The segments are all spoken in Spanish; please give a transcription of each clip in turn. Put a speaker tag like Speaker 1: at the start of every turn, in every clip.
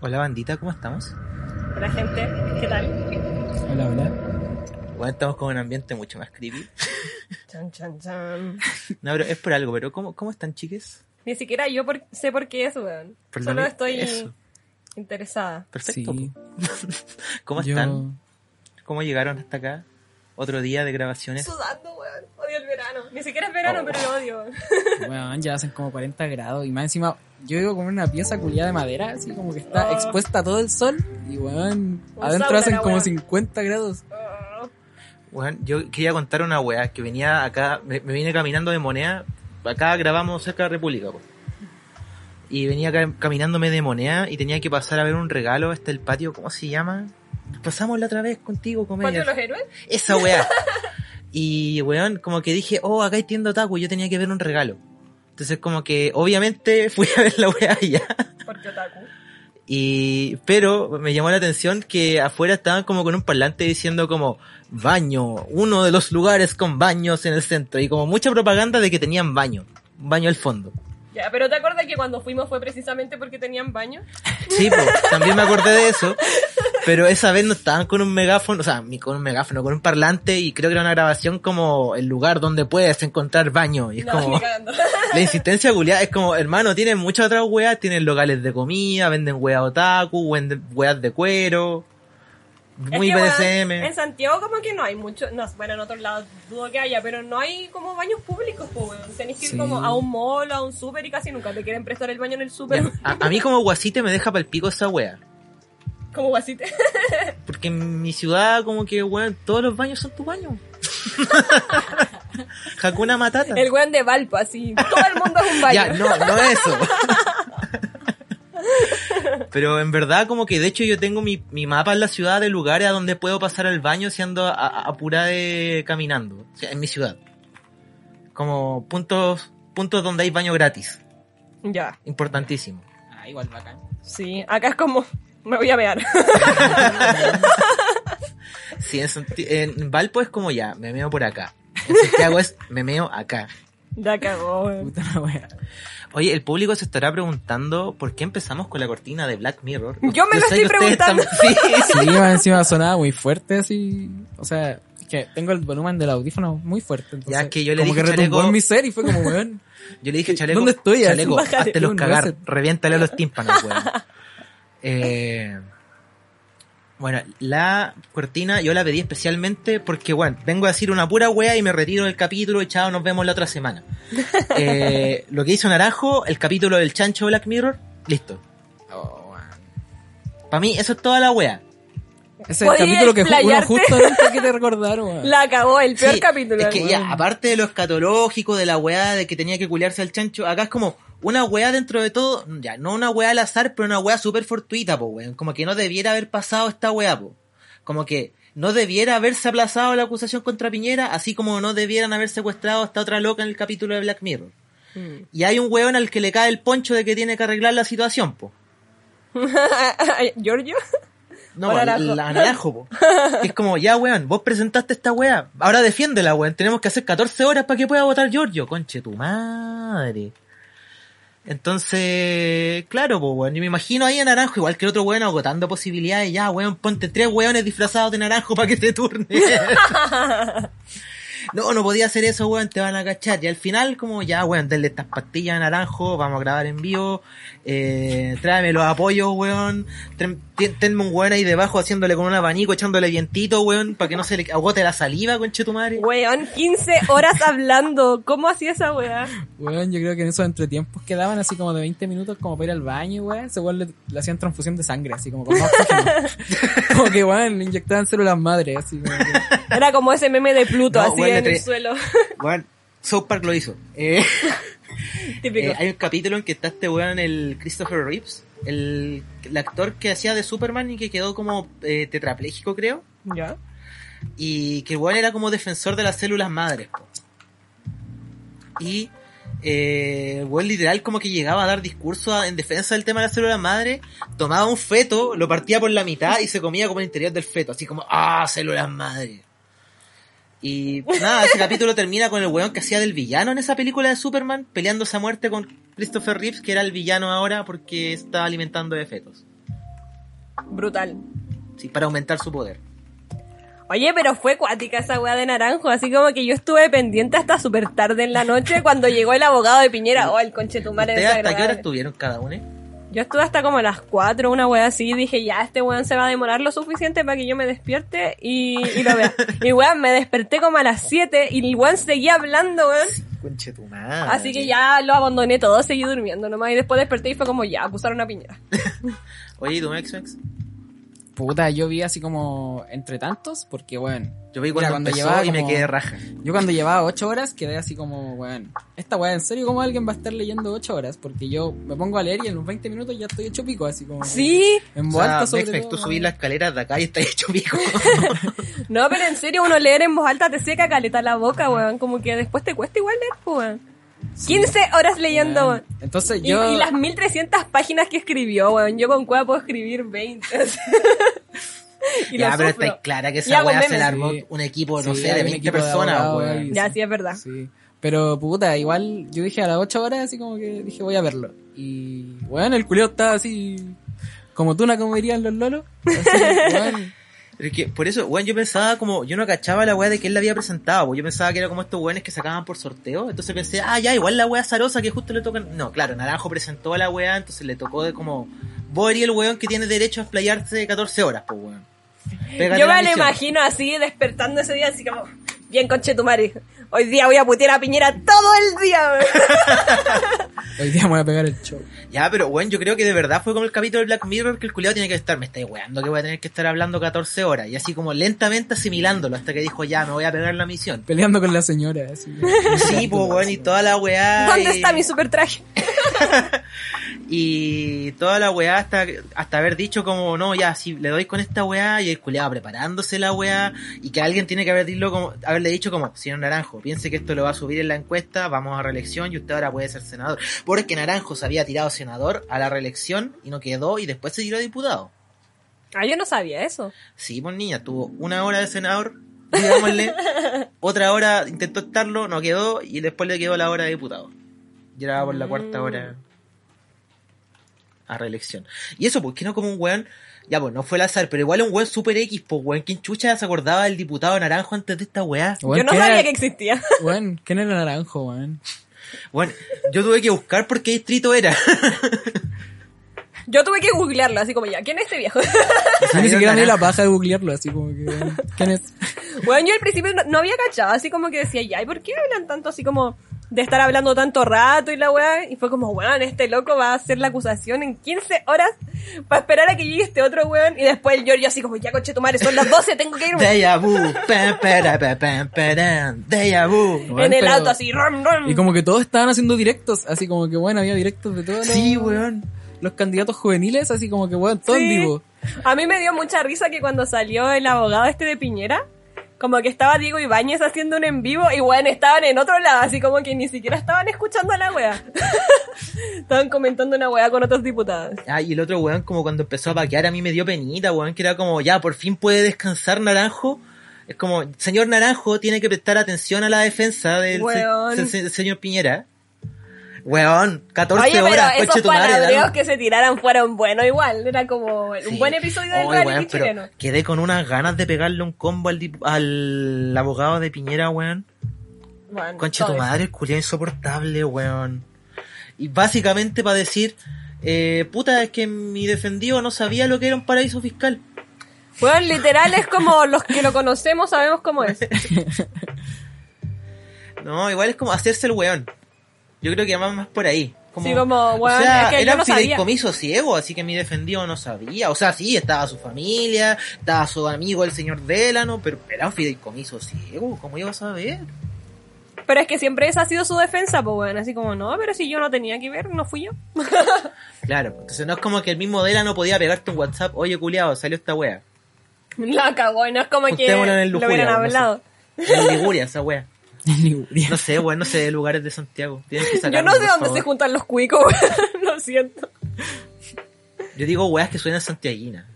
Speaker 1: Hola bandita, ¿cómo estamos?
Speaker 2: Hola gente, ¿qué tal?
Speaker 3: Hola, hola.
Speaker 1: Bueno, estamos con un ambiente mucho más creepy.
Speaker 2: Chan, chan, chan.
Speaker 1: No, pero es por algo, pero ¿cómo, cómo están chiques?
Speaker 2: Ni siquiera yo por- sé por qué es, weón.
Speaker 1: Perdón,
Speaker 2: Solo estoy
Speaker 1: eso.
Speaker 2: Interesada.
Speaker 1: Perfecto.
Speaker 3: Sí.
Speaker 1: ¿Cómo
Speaker 3: yo-
Speaker 1: están? ¿Cómo llegaron hasta acá? Otro día de grabaciones.
Speaker 2: Sudando, weón. Odio el verano. Ni siquiera es verano,
Speaker 1: Oh.
Speaker 2: pero lo odio.
Speaker 3: Bueno, ya hacen como 40 grados y más encima yo vivo como en una pieza culiada de madera, así como que está
Speaker 2: Ah.
Speaker 3: expuesta a todo el sol y weón, adentro
Speaker 2: sauna
Speaker 3: hacen como
Speaker 2: wea.
Speaker 3: 50 grados.
Speaker 2: Ah,
Speaker 1: Bueno, yo quería contar una weá que venía acá, me, me vine caminando de moneda. Acá grabamos cerca de República, po. Y venía caminándome de moneda y tenía que pasar a ver un regalo hasta el patio, ¿cómo se llama? Pasamos la otra vez contigo,
Speaker 2: ¿Patio
Speaker 1: comedia.
Speaker 2: de los héroes?
Speaker 1: Esa weá. Y weón, como que dije, oh, acá hay tienda otaku, yo tenía que ver un regalo. Entonces como que obviamente fui a ver la weá allá.
Speaker 2: Porque otaku.
Speaker 1: Y, pero me llamó la atención que afuera estaban como con un parlante diciendo como baño, uno de los lugares con baños en el centro y como mucha propaganda de que tenían baño, baño al fondo.
Speaker 2: Ya, pero ¿te acuerdas que cuando fuimos fue precisamente porque tenían baño?
Speaker 1: Sí, pues, también me acordé de eso, pero esa vez no estaban con un megáfono, o sea, ni con un megáfono, con un parlante y creo que era una grabación como el lugar donde puedes encontrar baño y es
Speaker 2: no,
Speaker 1: como la insistencia culiada es como, hermano, tienen muchas otras weas, tienen locales de comida, venden weas otaku, venden weas de cuero, muy
Speaker 2: Es que,
Speaker 1: BDSM.
Speaker 2: En Santiago como que no hay mucho, no, bueno, en otros lados dudo que haya, pero no hay como baños públicos, pues. Tenés que ir
Speaker 3: Sí.
Speaker 2: como a un mall, a un súper y casi nunca te quieren prestar el baño en el súper.
Speaker 1: A, a mí como guasite me deja pal pico esa wea.
Speaker 2: como guasite.
Speaker 1: Porque en mi ciudad como que, weón, todos los baños son tu baño. Hakuna Matata.
Speaker 2: El weón de Valpo, así. Todo el mundo es un baño.
Speaker 1: Ya, no, no eso. Pero en verdad como que de hecho yo tengo mi, mi mapa en la ciudad de lugares a donde puedo pasar al baño siendo apurada de caminando. O sea, en mi ciudad. Como puntos, puntos donde hay baño gratis.
Speaker 2: Ya,
Speaker 1: Importantísimo.
Speaker 3: Ah, igual bacán.
Speaker 2: sí. Acá es como, me voy a mear.
Speaker 1: Sí, en, en Valpo es como ya, me meo por acá. En Santiago es me meo acá.
Speaker 2: ya cagó, weón.
Speaker 3: Puta la wea.
Speaker 1: Oye, el público se estará preguntando por qué empezamos con la cortina de Black Mirror.
Speaker 2: Yo me lo estoy preguntando.
Speaker 1: están- Sí,
Speaker 3: Sí, más encima sonaba muy fuerte así. O sea, es que tengo el volumen del audífono muy fuerte. Entonces,
Speaker 1: Ya, que yo le
Speaker 3: como
Speaker 1: dije,
Speaker 3: que retumbó
Speaker 1: chaleco-
Speaker 3: en mi ser y fue como, weón.
Speaker 1: Yo le dije, chaleco,
Speaker 3: ¿Dónde estoy?
Speaker 1: chaleco, hazte los cagar, reviéntale los tímpanos, weón. Eh, bueno, la cortina yo la pedí especialmente porque, bueno, vengo a decir una pura wea y me retiro del capítulo y chao, nos vemos la otra semana. Eh, lo que hizo Naranjo, el capítulo del chancho Black Mirror, listo.
Speaker 3: Oh.
Speaker 1: Para mí eso es toda la wea.
Speaker 3: Ese es el
Speaker 2: ¿Podías
Speaker 3: capítulo que uno justamente quiere recordar, weón.
Speaker 2: La cagó, el peor
Speaker 1: Sí,
Speaker 2: capítulo.
Speaker 1: Es que
Speaker 2: weón.
Speaker 1: ya, aparte de lo escatológico, de la weá de que tenía que culiarse al chancho, acá es como una weá dentro de todo, ya, no una weá al azar, pero una weá súper fortuita, po, weón. Como que no debiera haber pasado esta weá, po. Como que no debiera haberse aplazado la acusación contra Piñera, así como no debieran haber secuestrado a esta otra loca en el capítulo de Black Mirror.
Speaker 2: Mm.
Speaker 1: Y hay un weón al que le cae el poncho de que tiene que arreglar la situación, po.
Speaker 2: ¿Giorgio?
Speaker 1: No, la, po. Que es como, ya, weón, vos presentaste esta weá. Ahora defiéndela, weón. Tenemos que hacer 14 horas para que pueda votar Giorgio. Conche tu madre. Entonces, claro, pues, weón. Yo me imagino ahí a Naranjo, igual que el otro weón, agotando posibilidades. Ya, weón, ponte tres weones disfrazados de Naranjo para que te turne. no, no podía hacer eso, weón, te van a cachar. Y al final, como, ya, weón, denle estas pastillas a Naranjo, vamos a grabar en vivo. Eh, tráeme los apoyos, weón. Ten- ten- Tenme un weón ahí debajo haciéndole con un abanico, echándole vientito, weón, para que no se le agote la saliva, conche tu madre.
Speaker 2: Weón, 15 horas hablando. ¿Cómo hacía esa weá?
Speaker 3: Weón, yo creo que en esos entretiempos que daban así como de 20 minutos como para ir al baño, weón, ese weón le, le hacían transfusión de sangre, así como con más como que weón, le inyectaban células madres, así como que-
Speaker 2: Era como ese meme de Pluto,
Speaker 1: No,
Speaker 2: así
Speaker 1: weón,
Speaker 2: en el suelo.
Speaker 1: Weón, South Park lo hizo. Eh,
Speaker 2: Típico.
Speaker 1: Eh, hay un capítulo en que está este weón, el Christopher Reeves, el, el actor que hacía de Superman y que quedó como eh, tetrapléjico, creo.
Speaker 2: ¿Ya?
Speaker 1: Y que weón era como defensor de las células madres. po. Y eh, weón literal como que llegaba a dar discursos a- en defensa del tema de la célula madre, tomaba un feto, lo partía por la mitad y se comía como el interior del feto, así como, ah, células madre. Y nada, ese capítulo termina con el weón que hacía del villano en esa película de Superman, peleándose a muerte con Christopher Reeves, que era el villano ahora porque estaba alimentando de fetos.
Speaker 2: Brutal.
Speaker 1: Sí, para aumentar su poder.
Speaker 2: Oye, pero fue cuática esa weá de naranjo, así como que yo estuve pendiente hasta súper tarde en la noche cuando llegó el abogado de Piñera. Oh, el conchetumare
Speaker 1: ¿Ustedes hasta qué hora estuvieron cada uno?
Speaker 2: Yo estuve hasta como a las 4, una weá así, y dije, ya, este weón se va a demorar lo suficiente para que yo me despierte y, y lo vea. y weón, me desperté como a las 7 y el weón seguía hablando, weón. Así que ya lo abandoné todo, seguí durmiendo nomás y después desperté y fue como, ya, acusaron a Piñera.
Speaker 1: Oye, ¿y tu ex ex?
Speaker 3: Puta, yo vi así como entre tantos, porque bueno,
Speaker 1: Yo vi cuando,
Speaker 3: cuando llevaba
Speaker 1: y me quedé raja.
Speaker 3: yo cuando llevaba ocho horas quedé así como, weón, esta weá, ¿en serio cómo alguien va a estar leyendo ocho horas? Porque yo me pongo a leer y en los 20 minutos ya estoy hecho pico, así como...
Speaker 2: Sí,
Speaker 3: En
Speaker 1: O
Speaker 3: voz
Speaker 1: sea,
Speaker 3: alta sobre todo,
Speaker 1: tú
Speaker 3: weón.
Speaker 1: subís las escaleras de acá y estás hecho pico.
Speaker 2: no, pero en serio, uno leer en voz alta te seca caleta la boca, weón. Como que después te cuesta igual leer, pues, weón. 15 horas leyendo,
Speaker 3: Weón.
Speaker 2: weón.
Speaker 3: Entonces
Speaker 2: Y,
Speaker 3: yo...
Speaker 2: y las 1300 páginas que escribió, weón. Yo con cueva puedo escribir 20. y
Speaker 1: ya, pero
Speaker 2: sufro.
Speaker 1: está clara que esa weá se la armó
Speaker 3: Sí.
Speaker 1: un equipo, no
Speaker 3: Sí,
Speaker 1: sé, de
Speaker 3: hay un
Speaker 1: 20
Speaker 3: equipo de
Speaker 1: personas, weón.
Speaker 2: Ya, sí, es verdad.
Speaker 3: Sí. Pero puta, igual yo dije a las 8 horas así como que dije voy a verlo. Y bueno, el culeo estaba así como tuna como dirían los lolos. Así, weón.
Speaker 1: Pero es que, por eso, weón, yo pensaba como, yo no cachaba la weá de que él la había presentado, pues yo pensaba que era como estos weones que sacaban por sorteo, entonces pensé, ah, ya, igual la weá zarosa que justo le tocan, no, claro, Naranjo presentó a la weá, entonces le tocó de como, eres el weón que tiene derecho a explayarse 14 horas, pues weón. Pégate
Speaker 2: Yo me lo imagino así, despertando ese día, así como, bien conchetumare. Hoy día voy a putear a Piñera todo el día, weón.
Speaker 3: Hoy día me voy a pegar el show.
Speaker 1: Ya, pero bueno, yo creo que de verdad fue como el capítulo de Black Mirror que el culiado tiene que estar, me estáis weando que voy a tener que estar hablando 14 horas, y así como lentamente asimilándolo hasta que dijo, ya, me voy a pegar la misión.
Speaker 3: Peleando con la señora. Así,
Speaker 1: Sí, pues weón, y toda la weá.
Speaker 2: ¿Dónde
Speaker 1: y-
Speaker 2: está mi super traje?
Speaker 1: Y toda la weá hasta, hasta haber dicho como, no, ya, si le doy con esta weá, y el culiado preparándose la weá, y que alguien tiene que haber dilo como, haberle dicho como, señor Naranjo, piense que esto lo va a subir en la encuesta, vamos a reelección y usted ahora puede ser senador. Porque Naranjo se había tirado senador a la reelección y no quedó y después se tiró diputado.
Speaker 2: Ah, yo no sabía eso.
Speaker 1: Sí, pues niña, tuvo una hora de senador, digámosle, otra hora intentó estarlo, no quedó, y después le quedó la hora de diputado. Y era por la cuarta hora a reelección. Y eso, pues, que no como un weón, ya pues, no fue el azar, pero igual un weón super X, pues, weón, ¿quién chucha se acordaba del diputado naranjo antes de esta weá?
Speaker 3: Weón,
Speaker 2: yo no
Speaker 3: ¿quién
Speaker 2: sabía
Speaker 3: era-
Speaker 2: que existía.
Speaker 3: Weón, ¿quién era naranjo, weón?
Speaker 1: Bueno, yo tuve que buscar por qué distrito era.
Speaker 2: Yo tuve que googlearlo, así como ya, ¿quién es este viejo?
Speaker 3: Yo ni siquiera me di la paja de googlearlo, así como que... weón, ¿Quién es?
Speaker 2: Bueno, yo al principio no, no había cachado, así como que decía, ya, ¿y por qué hablan tanto así como de estar hablando tanto rato y la weá? Y fue como, weón, este loco va a hacer la acusación en 15 horas para esperar a que llegue este otro weón. Y después el Giorgio así como, ya coche tu madre, son las 12, tengo que irme.
Speaker 1: Deja vu, deja vu.
Speaker 2: En el auto así, ram, ram.
Speaker 3: Y como que todos estaban haciendo directos, así como que bueno, había directos de todos los,
Speaker 1: Sí, weón.
Speaker 3: los candidatos juveniles, así como que weón, todo en
Speaker 2: Sí.
Speaker 3: vivo.
Speaker 2: A mí me dio mucha risa que cuando salió el abogado este de Piñera, como que estaba Diego Ibáñez haciendo un en vivo y bueno, estaban en otro lado, así como que ni siquiera estaban escuchando a la wea. estaban comentando una wea con otros diputados.
Speaker 1: Ah, y el otro weón, como cuando empezó a paquear, a mí me dio penita, weón, que era como, ya, por fin puede descansar Naranjo. Es como, señor Naranjo tiene que prestar atención a la defensa del, se- se- señor Piñera. Weón, 14
Speaker 2: Oye, pero
Speaker 1: horas,
Speaker 2: esos
Speaker 1: tu madre,
Speaker 2: palabreos que se tiraran fueron buenos igual. Era como un
Speaker 1: Sí.
Speaker 2: buen episodio del
Speaker 1: Oye,
Speaker 2: reality
Speaker 1: weón, pero
Speaker 2: chileno.
Speaker 1: Quedé con unas ganas de pegarle un combo al, al abogado de Piñera, weón.
Speaker 2: Bueno,
Speaker 1: Concha tu madre, el culiao insoportable, weón. Y básicamente para decir, eh, puta, es que mi defendido no sabía lo que era un paraíso fiscal.
Speaker 2: Weón, literal es como los que lo conocemos sabemos cómo es.
Speaker 1: No, igual es como hacerse el weón. Yo creo que más más por ahí. Como,
Speaker 2: Sí, como, weón,
Speaker 1: o sea,
Speaker 2: es que yo
Speaker 1: era
Speaker 2: no
Speaker 1: un
Speaker 2: sabía.
Speaker 1: fideicomiso ciego, así que mi defendido no sabía. O sea, sí, estaba su familia, estaba su amigo el señor Delano, pero era un fideicomiso ciego, ¿cómo iba a saber?
Speaker 2: Pero es que siempre esa ha sido su defensa, pues weón. Así como, no, pero si yo no tenía que ver, no fui yo.
Speaker 1: Claro, entonces no es como que el mismo Delano podía pegarte un WhatsApp, oye culiao, salió esta wea.
Speaker 2: La cagó, no es como que lo hubieran
Speaker 1: no sé.
Speaker 2: hablado.
Speaker 1: En Liguria, esa wea.
Speaker 3: En Liguria.
Speaker 1: No sé, weón, no sé de lugares de Santiago. Tienen que
Speaker 2: Yo no sé dónde
Speaker 1: favor.
Speaker 2: se juntan los cuicos, weón. Lo siento.
Speaker 1: Yo digo weas que suenan santiaguinas.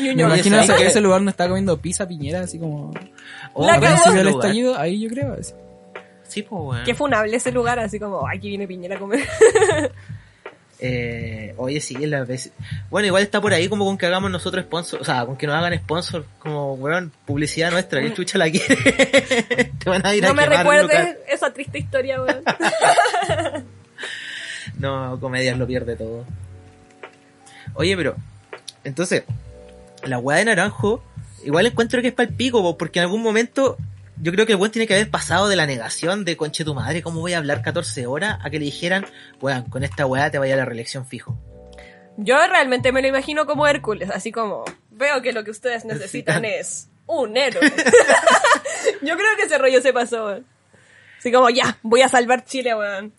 Speaker 3: Me imagino
Speaker 1: ¿sabes
Speaker 3: ese, lugar no está comiendo pizza piñera, así como...
Speaker 1: Oh,
Speaker 2: La cagó.
Speaker 1: lugar.
Speaker 3: estallido, ahí yo creo. así.
Speaker 1: Sí, pues weón.
Speaker 2: Qué funable ese lugar, así como, ay, que viene Piñera a comer.
Speaker 1: Eh, oye, sí, es la vez. Bueno, igual está por ahí como con que hagamos nosotros sponsor, o sea, con que nos hagan sponsor, como, weón, publicidad nuestra, que chucha la quiere. Te van a ir
Speaker 2: no
Speaker 1: a
Speaker 2: me recuerdes esa triste historia, weón.
Speaker 1: No, comedias lo pierde todo. Oye, pero, entonces, la weá de naranjo, igual encuentro que es para el pico, po, porque en algún momento yo creo que el buen tiene que haber pasado de la negación de conche tu madre, ¿cómo voy a hablar 14 horas? A que le dijeran, weón, con esta weá te vaya a la reelección fijo.
Speaker 2: Yo realmente me lo imagino como Hércules, así como, veo que lo que ustedes necesitan
Speaker 1: Necesitan.
Speaker 2: es un héroe. Yo creo que ese rollo se pasó, weón. Así como, ya, voy a salvar Chile, weón.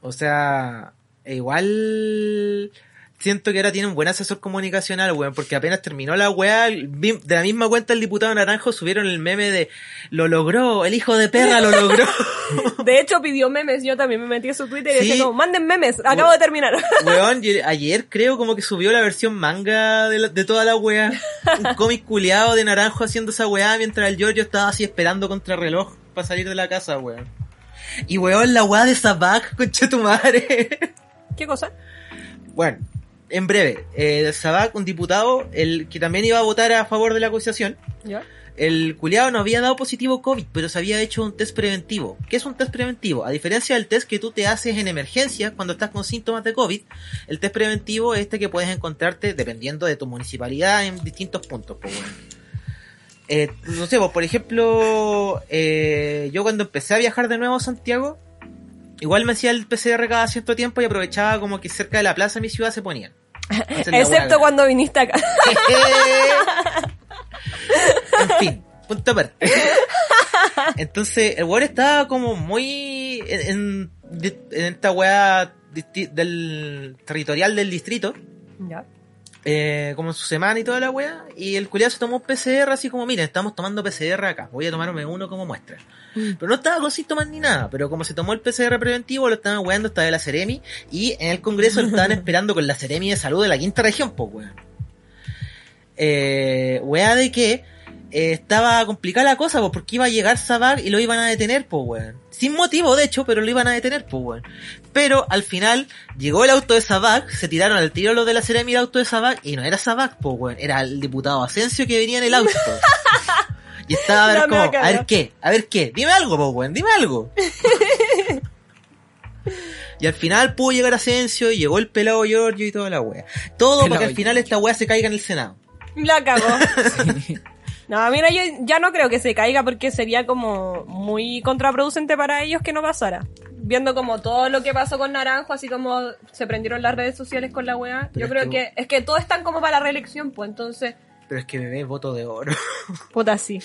Speaker 1: O sea, e igual siento que ahora tiene un buen asesor comunicacional, weón, porque apenas terminó la weá, de la misma cuenta el diputado Naranjo subieron el meme de lo logró, el hijo de perra lo logró.
Speaker 2: De hecho, pidió memes, yo también me metí en su Twitter y
Speaker 1: Sí.
Speaker 2: decía como, manden memes, acabo de terminar.
Speaker 1: weón, y ayer creo como que subió la versión manga de, la- de toda la weá. Un cómic culiado de Naranjo haciendo esa weá mientras el Giorgio estaba así esperando contra reloj para salir de la casa, weón. Y weón, la weá de Sabak, concha tu madre.
Speaker 2: ¿Qué cosa?
Speaker 1: Bueno, en breve, eh, Sabac, un diputado, el que también iba a votar a favor de la acusación,
Speaker 2: ¿Ya?
Speaker 1: el culiado no había dado positivo COVID, pero se había hecho un test preventivo. ¿Qué es un test preventivo? A diferencia del test que tú te haces en emergencia cuando estás con síntomas de COVID, el test preventivo es este que puedes encontrarte dependiendo de tu municipalidad en distintos puntos. Pues, bueno. Eh, no sé, pues, por ejemplo, eh, yo cuando empecé a viajar de nuevo a Santiago, igual me hacía el PCR cada cierto tiempo y aprovechaba como que cerca de la plaza de mi ciudad se ponían.
Speaker 2: Excepto cuando viniste acá.
Speaker 1: en fin, punto aparte. Entonces, el weón estaba como muy en, en- en esta weá del territorial del distrito,
Speaker 2: Ya.
Speaker 1: Eh, como en su semana y toda la weá, y el culiado se tomó un PCR así como, miren, estamos tomando PCR acá, voy a tomarme uno como muestra. Pero no estaba con síntomas ni nada, pero como se tomó el PCR preventivo, lo estaban weando hasta de la Ceremi, y en el Congreso lo estaban esperando con la Ceremi de Salud de la quinta región, pues weón. Eh, weá de que eh, estaba complicada la cosa, pues porque iba a llegar Sabag y lo iban a detener, pues weón. Sin motivo, de hecho, pero lo iban a detener, pues weón. Pero al final llegó el auto de Sabag, se tiraron al tiro los de la Ceremi el auto de Sabag, y no era Sabag, pues weón, era el diputado Asensio que venía en el auto. Y estaba a ver
Speaker 2: No
Speaker 1: como, a ver qué, a ver qué, dime algo, pues weón, dime algo. Y al final pudo llegar Asensio, y llegó el pelado Giorgio y toda la wea. Todo para que al
Speaker 3: Pelado
Speaker 1: final esta wea se caiga en el Senado.
Speaker 2: La cagó. No, mira, yo ya no creo que se caiga porque sería como muy contraproducente para ellos que no pasara. Viendo como todo lo que pasó con Naranjo, así como se prendieron las redes sociales con la weá. Yo creo
Speaker 1: que-
Speaker 2: que, es que todos están como para la reelección, pues entonces,
Speaker 1: Pero es que bebé, voto de oro.
Speaker 2: puta sí.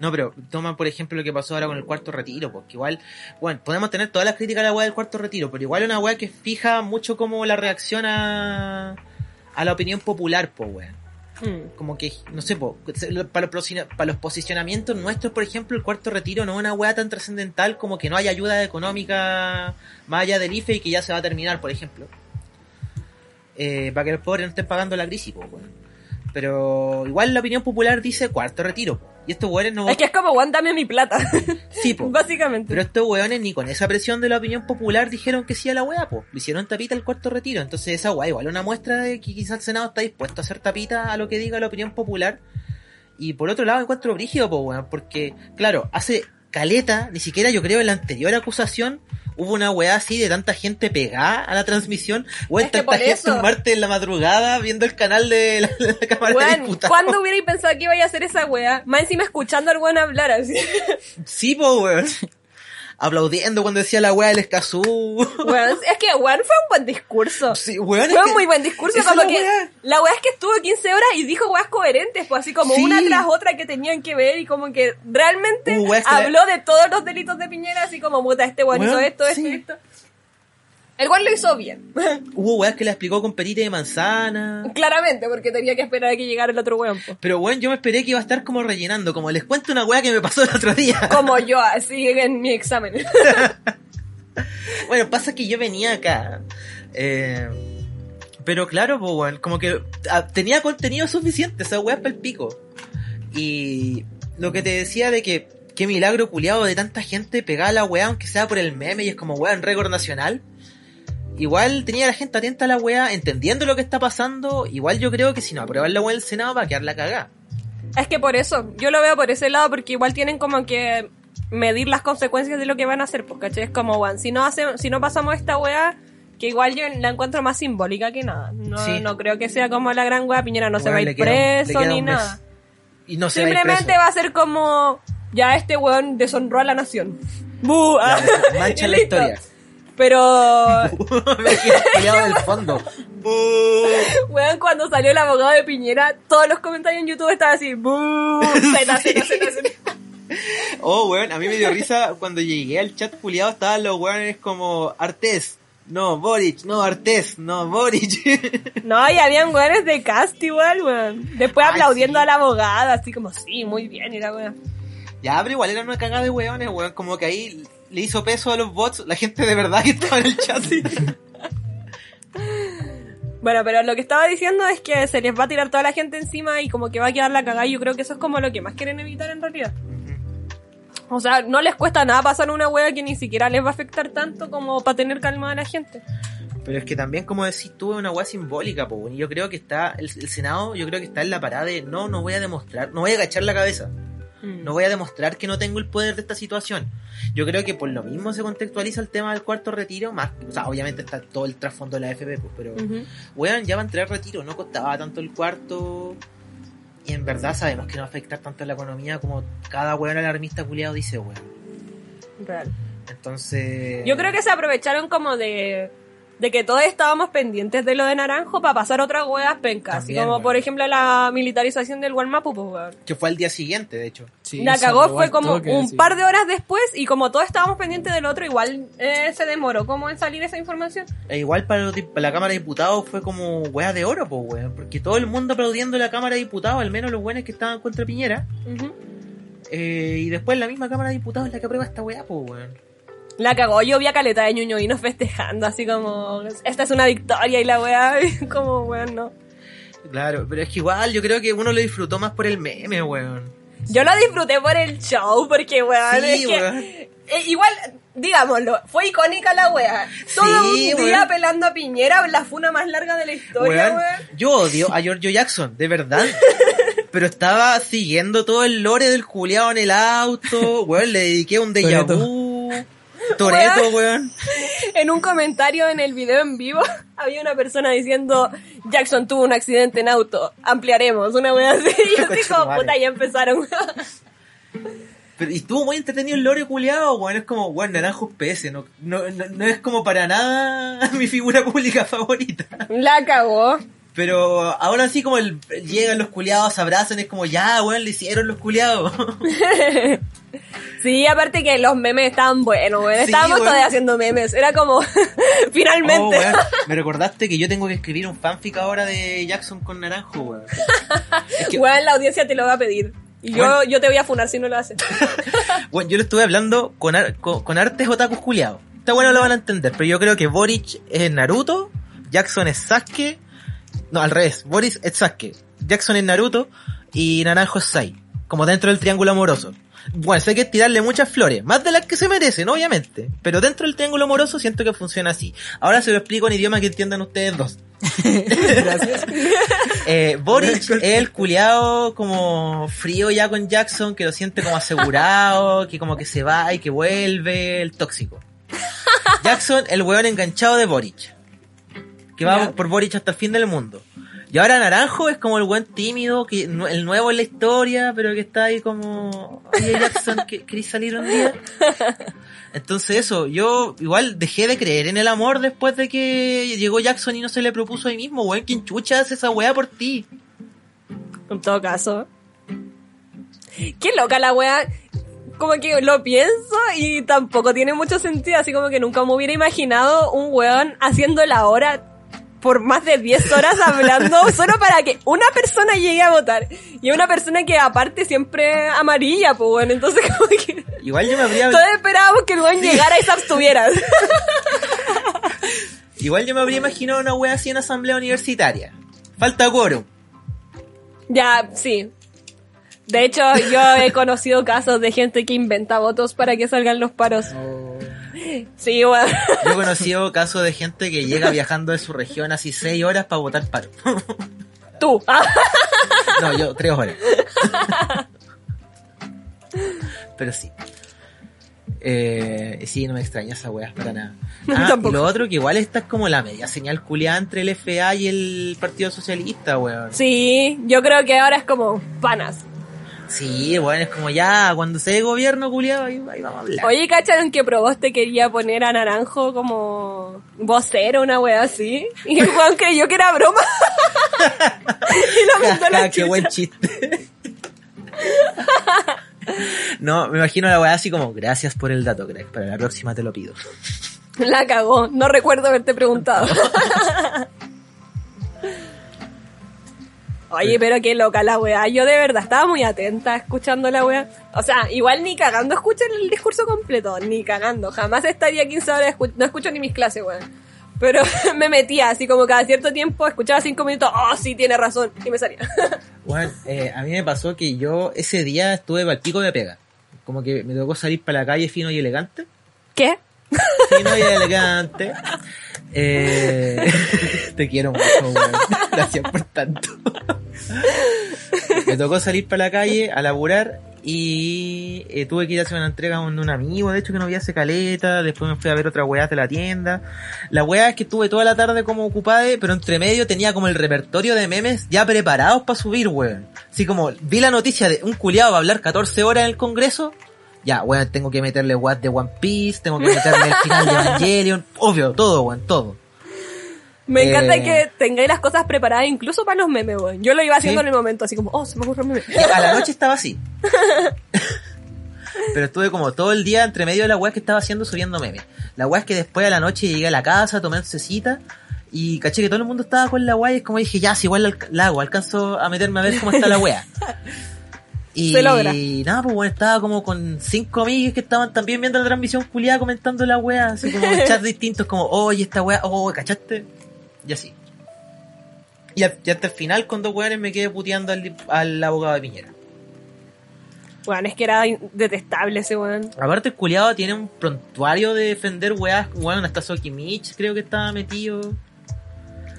Speaker 1: No, pero toma por ejemplo lo que pasó ahora con el cuarto retiro, porque igual, bueno, podemos tener todas las críticas a la weá del cuarto retiro, pero igual es una weá que fija mucho como la reacción a, a la opinión popular, po weón.
Speaker 2: Mm.
Speaker 1: Como que, no sé, para, los, posicionamientos nuestros, por ejemplo, el cuarto retiro no es una weá tan trascendental como que no hay ayuda económica más allá del IFE y que ya se va a terminar, por ejemplo. Eh, para que los pobres no estén pagando la crisis, po, weón. Pero igual la opinión popular dice cuarto retiro. Y estos weones no...
Speaker 2: Es que es como, dame mi plata.
Speaker 1: Sí, po.
Speaker 2: Básicamente.
Speaker 1: Pero estos weones ni con esa presión de la opinión popular dijeron que sí a la weá, po. Le hicieron tapita al cuarto retiro. Entonces esa weá igual una muestra de que quizás el Senado está dispuesto a hacer tapita a lo que diga la opinión popular. Y por otro lado encuentro brígido, po, weón. Porque, claro, hace caleta, ni siquiera yo creo en la anterior acusación, hubo una weá así de tanta gente pegada a la transmisión. Weón, tanta gente
Speaker 2: eso.
Speaker 1: un martes en la madrugada viendo el canal de la, Cámara de Diputados.
Speaker 2: ¿cuándo hubierais pensado que iba a hacer esa weá? Más encima escuchando al weón hablar así.
Speaker 1: Sí, po, weón. Aplaudiendo cuando decía la weá del Escazú.
Speaker 2: Weón, es que weón fue un buen discurso.
Speaker 1: Sí, weón, es
Speaker 2: Fue
Speaker 1: que-
Speaker 2: un muy buen discurso,
Speaker 1: es
Speaker 2: como
Speaker 1: la
Speaker 2: que
Speaker 1: weá.
Speaker 2: la weá es que estuvo 15 horas y dijo weas coherentes, pues así como
Speaker 1: Sí.
Speaker 2: una tras otra que tenían que ver y como que realmente
Speaker 1: Uh, la-
Speaker 2: habló de todos los delitos de Piñera, así como puta, este weón hizo esto, esto
Speaker 1: sí.
Speaker 2: y esto. El cual lo hizo bien.
Speaker 1: Hubo weas que la explicó con perita de manzana.
Speaker 2: Claramente, porque tenía que esperar a que llegara el otro weón. po.
Speaker 1: Pero bueno, yo me esperé que iba a estar como rellenando. Como les cuento una wea que me pasó el otro día.
Speaker 2: Como yo, así en mi examen.
Speaker 1: Bueno, pasa que yo venía acá. eh, pero claro, pues, weón, como que ah, tenía contenido suficiente, esa weá para el pico. Y lo que te decía de que qué milagro culiado de tanta gente pegar la weá, aunque sea por el meme, y es como weá en récord nacional. Igual tenía la gente atenta a la weá, entendiendo lo que está pasando. Igual yo creo que si no aprueban la weá del Senado va a quedar la cagada.
Speaker 2: Es que por eso, yo lo veo por ese lado, porque igual tienen como que medir las consecuencias de lo que van a hacer, ¿cachai? Es como, weón, si no hacemos, si no pasamos esta weá, que igual yo la encuentro más simbólica que nada. No,
Speaker 1: Sí.
Speaker 2: no creo que sea como la gran weá, Piñera no se va a ir
Speaker 1: un-
Speaker 2: preso ni nada.
Speaker 1: Y no se va a ir
Speaker 2: Simplemente va a ser como, ya este weón deshonró a la nación.
Speaker 1: Ya,
Speaker 2: Ah,
Speaker 1: mancha la historia.
Speaker 2: Pero,
Speaker 1: del fondo.
Speaker 2: weón, cuando salió el abogado de Piñera, todos los comentarios en YouTube estaban así. Zeta, zeta, zeta.
Speaker 1: Oh, weón, a mí me dio risa cuando llegué al chat culiado, estaban los weones como Artés, no, Boric, no, Artés, no, Boric.
Speaker 2: No, y habían weones de cast igual, weón. Después
Speaker 1: Ay,
Speaker 2: aplaudiendo
Speaker 1: sí.
Speaker 2: a la abogada, así como, sí, muy bien, y la weón.
Speaker 1: ya, pero igual era una cagada de weones, weón, como que ahí le hizo peso a los bots, la gente de verdad que estaba en el chat. sí.
Speaker 2: Bueno, pero lo que estaba diciendo es que se les va a tirar toda la gente encima y como que va a quedar la cagada yo creo que eso es como lo que más quieren evitar en realidad. O sea, no les cuesta nada pasar una wea que ni siquiera les va a afectar tanto como para tener calma a la gente.
Speaker 1: Pero es que también, como decís tú, es una weá simbólica, po, y yo creo que está, el, el Senado, yo creo que está en la parada de, no, no voy a demostrar, no voy a agachar la cabeza.
Speaker 2: Mm.
Speaker 1: No voy a demostrar que no tengo el poder de esta situación. Yo creo que por lo mismo se contextualiza el tema del cuarto retiro, más, o sea, obviamente está todo el trasfondo de la FP, pues, pero,
Speaker 2: Ujú.
Speaker 1: weón, ya va a entrar retiro, no costaba tanto el cuarto. Y en verdad sabemos que no va a afectar tanto la economía como cada weón alarmista culiado dice, weón.
Speaker 2: Real.
Speaker 1: Entonces.
Speaker 2: Yo creo que se aprovecharon como de, de que todos estábamos pendientes de lo de Naranjo para pasar otras weas pencas.
Speaker 1: También,
Speaker 2: como,
Speaker 1: weón.
Speaker 2: por ejemplo, la militarización del Gualmapu, pues, weón.
Speaker 1: Que fue al día siguiente, de hecho.
Speaker 3: Sí,
Speaker 2: la cagó fue como un
Speaker 3: sí.
Speaker 2: par de horas después y como todos estábamos pendientes del otro, igual eh, se demoró como en salir esa información.
Speaker 1: E igual para, los dip- para la Cámara de Diputados fue como weá de oro, pues weón. Porque todo el mundo aplaudiendo la Cámara de Diputados, al menos los buenos que estaban contra Piñera. Eh, y después la misma Cámara de Diputados es la que aprueba esta weá, pues weón.
Speaker 2: La cagó, yo vi a caleta de ñuñoinos festejando, así como, esta es una victoria y la wea, y como, weón, no.
Speaker 1: Claro, pero es que igual yo creo que uno lo disfrutó más por el meme, weón.
Speaker 2: Yo lo disfruté por el show, porque, weón,
Speaker 1: Sí,
Speaker 2: es que,
Speaker 1: weón.
Speaker 2: eh, igual, digámoslo, fue icónica la wea. Todo
Speaker 1: Sí,
Speaker 2: un día
Speaker 1: weón.
Speaker 2: pelando a Piñera, la funa más larga de la historia,
Speaker 1: Weón,
Speaker 2: weón.
Speaker 1: yo odio a Giorgio Jackson, de verdad. Pero estaba siguiendo todo el lore del culiao en el auto, weón, le dediqué un déjà vu. Toreto, weón.
Speaker 2: En un comentario en el video en vivo, había una persona diciendo, Jackson tuvo un accidente en auto, ampliaremos, una wea así. Y yo
Speaker 1: madre.
Speaker 2: puta, ya empezaron.
Speaker 1: Pero, y estuvo muy entretenido el lore culiao, weón. Es como, weón, naranjo es PS, no, no, no, no es como para nada mi figura pública favorita.
Speaker 2: la cagó.
Speaker 1: Pero aún así como el, llegan los culiados, abrazan, es como, ya, weón, le hicieron los culiados.
Speaker 2: Sí, aparte que los memes estaban buenos.
Speaker 1: Sí,
Speaker 2: Estábamos
Speaker 1: weón.
Speaker 2: todavía haciendo memes. Era como, finalmente.
Speaker 1: Oh, me recordaste que yo tengo que escribir un fanfic ahora de Jackson con naranjo, weón. Es que,
Speaker 2: la audiencia te lo va a pedir. Y yo,
Speaker 1: Bueno.
Speaker 2: yo te voy a funar si no lo haces.
Speaker 1: Bueno, yo lo estuve hablando con, ar- con, con artes otakus culiados. Está bueno lo van a entender, pero yo creo que Boric es Naruto, Jackson es Sasuke, no, al revés, Boris es Sasuke, Jackson es Naruto y Naranjo es Sai, como dentro del triángulo amoroso. Bueno, sé que es tirarle muchas flores, más de las que se merecen, obviamente, pero dentro del triángulo amoroso siento que funciona así. Ahora se lo explico en idioma que entiendan ustedes dos.
Speaker 3: Gracias.
Speaker 1: Eh, Boric es el culiao como frío ya con Jackson, que lo siente como asegurado, que como que se va y que vuelve, el tóxico. Jackson, el weón enganchado de Boric. Que va por Boric hasta el fin del mundo. Y ahora Naranjo es como el weón tímido, que el nuevo en la historia, pero que está ahí como, oye Jackson, ¿que- ¿querés salir un día? Entonces eso, yo igual dejé de creer en el amor después de que llegó Jackson y no se le propuso ahí mismo, weón, ¿quién chucha hace esa weá por ti?
Speaker 2: En todo caso. Qué loca la wea. como que lo pienso y tampoco tiene mucho sentido, así como que nunca me hubiera imaginado un weón haciendo la hora por más de 10 horas hablando solo para que una persona llegue a votar. Y una persona que aparte siempre amarilla, pues bueno, entonces como que
Speaker 1: Igual yo me habría,
Speaker 2: todos esperábamos que el weón llegara y se abstuviera.
Speaker 1: igual yo me habría imaginado una wea así en asamblea universitaria. Falta quórum.
Speaker 2: ya, sí. De hecho, yo he conocido casos de gente que inventa votos para que salgan los paros.
Speaker 3: Oh.
Speaker 2: Sí, weón.
Speaker 1: Yo he conocido casos de gente que llega viajando de su región así 6 horas para votar paro.
Speaker 2: Tú.
Speaker 1: No, yo 3 horas. Pero sí. Eh, sí, no me extraña esa weá para nada. Ah, y lo otro que igual esta es como la media señal culiada entre el FA y el Partido Socialista, weón.
Speaker 2: Sí, yo creo que ahora es como panas.
Speaker 1: Sí, weón, es como ya, cuando se dé gobierno culiado, ahí, ahí vamos a hablar.
Speaker 2: Oye, ¿cacharon que Proboste quería poner a Naranjo como vocero, una wea así? Y el Juan creyó que era broma. y lo mandó la
Speaker 1: Ah, Qué buen chiste. No, me imagino la weá así como, gracias por el dato, crack. Para la próxima te lo pido.
Speaker 2: La cagó. No recuerdo haberte preguntado. Oye, pero qué loca la wea. Yo de verdad estaba muy atenta escuchando la wea. O sea, igual ni cagando escucho el discurso completo. Ni cagando. Jamás estaría 15 horas. escu- no escucho ni mis clases, weón. Pero me metía así como cada cierto tiempo, escuchaba 5 minutos. Oh, sí, tiene razón. Y me salía.
Speaker 1: Bueno, eh, a mí me pasó que yo ese día estuve para el pico de pega. Como que me tocó salir para la calle fino y elegante.
Speaker 2: ¿Qué?
Speaker 1: Fino y elegante. Eh, te quiero mucho, weón. Gracias por tanto. me tocó salir para la calle a laburar y eh, tuve que ir a hacer una entrega con un amigo, de hecho que no había caleta, después me fui a ver otra weá de la tienda. La weá es que estuve toda la tarde como ocupada, pero entre medio tenía como el repertorio de memes ya preparados para subir, weón. Así como vi la noticia de un culiado va a hablar 14 horas en el congreso, ya, weón, tengo que meterle what de One Piece, tengo que meterle el final de Evangelion, obvio, todo, weón, todo.
Speaker 2: Me encanta
Speaker 1: Eh.
Speaker 2: que tengáis las cosas preparadas incluso para los memes, weón. Yo lo iba haciendo
Speaker 1: Sí.
Speaker 2: en el momento, así como, oh, se me ocurre un meme.
Speaker 1: A la noche estaba así. Pero estuve como todo el día entre medio de la weá que estaba haciendo subiendo memes. La weá es que después a la noche llegué a la casa, tomé oncecita y caché que todo el mundo estaba con la weá y es como dije, ya, si igual la hago, alcanzo a meterme a ver cómo está la weá. Y
Speaker 2: Se logra.
Speaker 1: nada, pues bueno, estaba como con cinco amigos que estaban también viendo la transmisión culiada comentando la weá, así como en chats distintos, como, oye, esta weá, oh, ¿cachaste? Y así. Y, a- y hasta el final con dos weones me quedé puteando al, al abogado de Piñera.
Speaker 2: Weón, es que era detestable ese weón.
Speaker 1: Aparte el culiado tiene un prontuario de defender weas, weón, hasta Soki Mitch creo que estaba metido.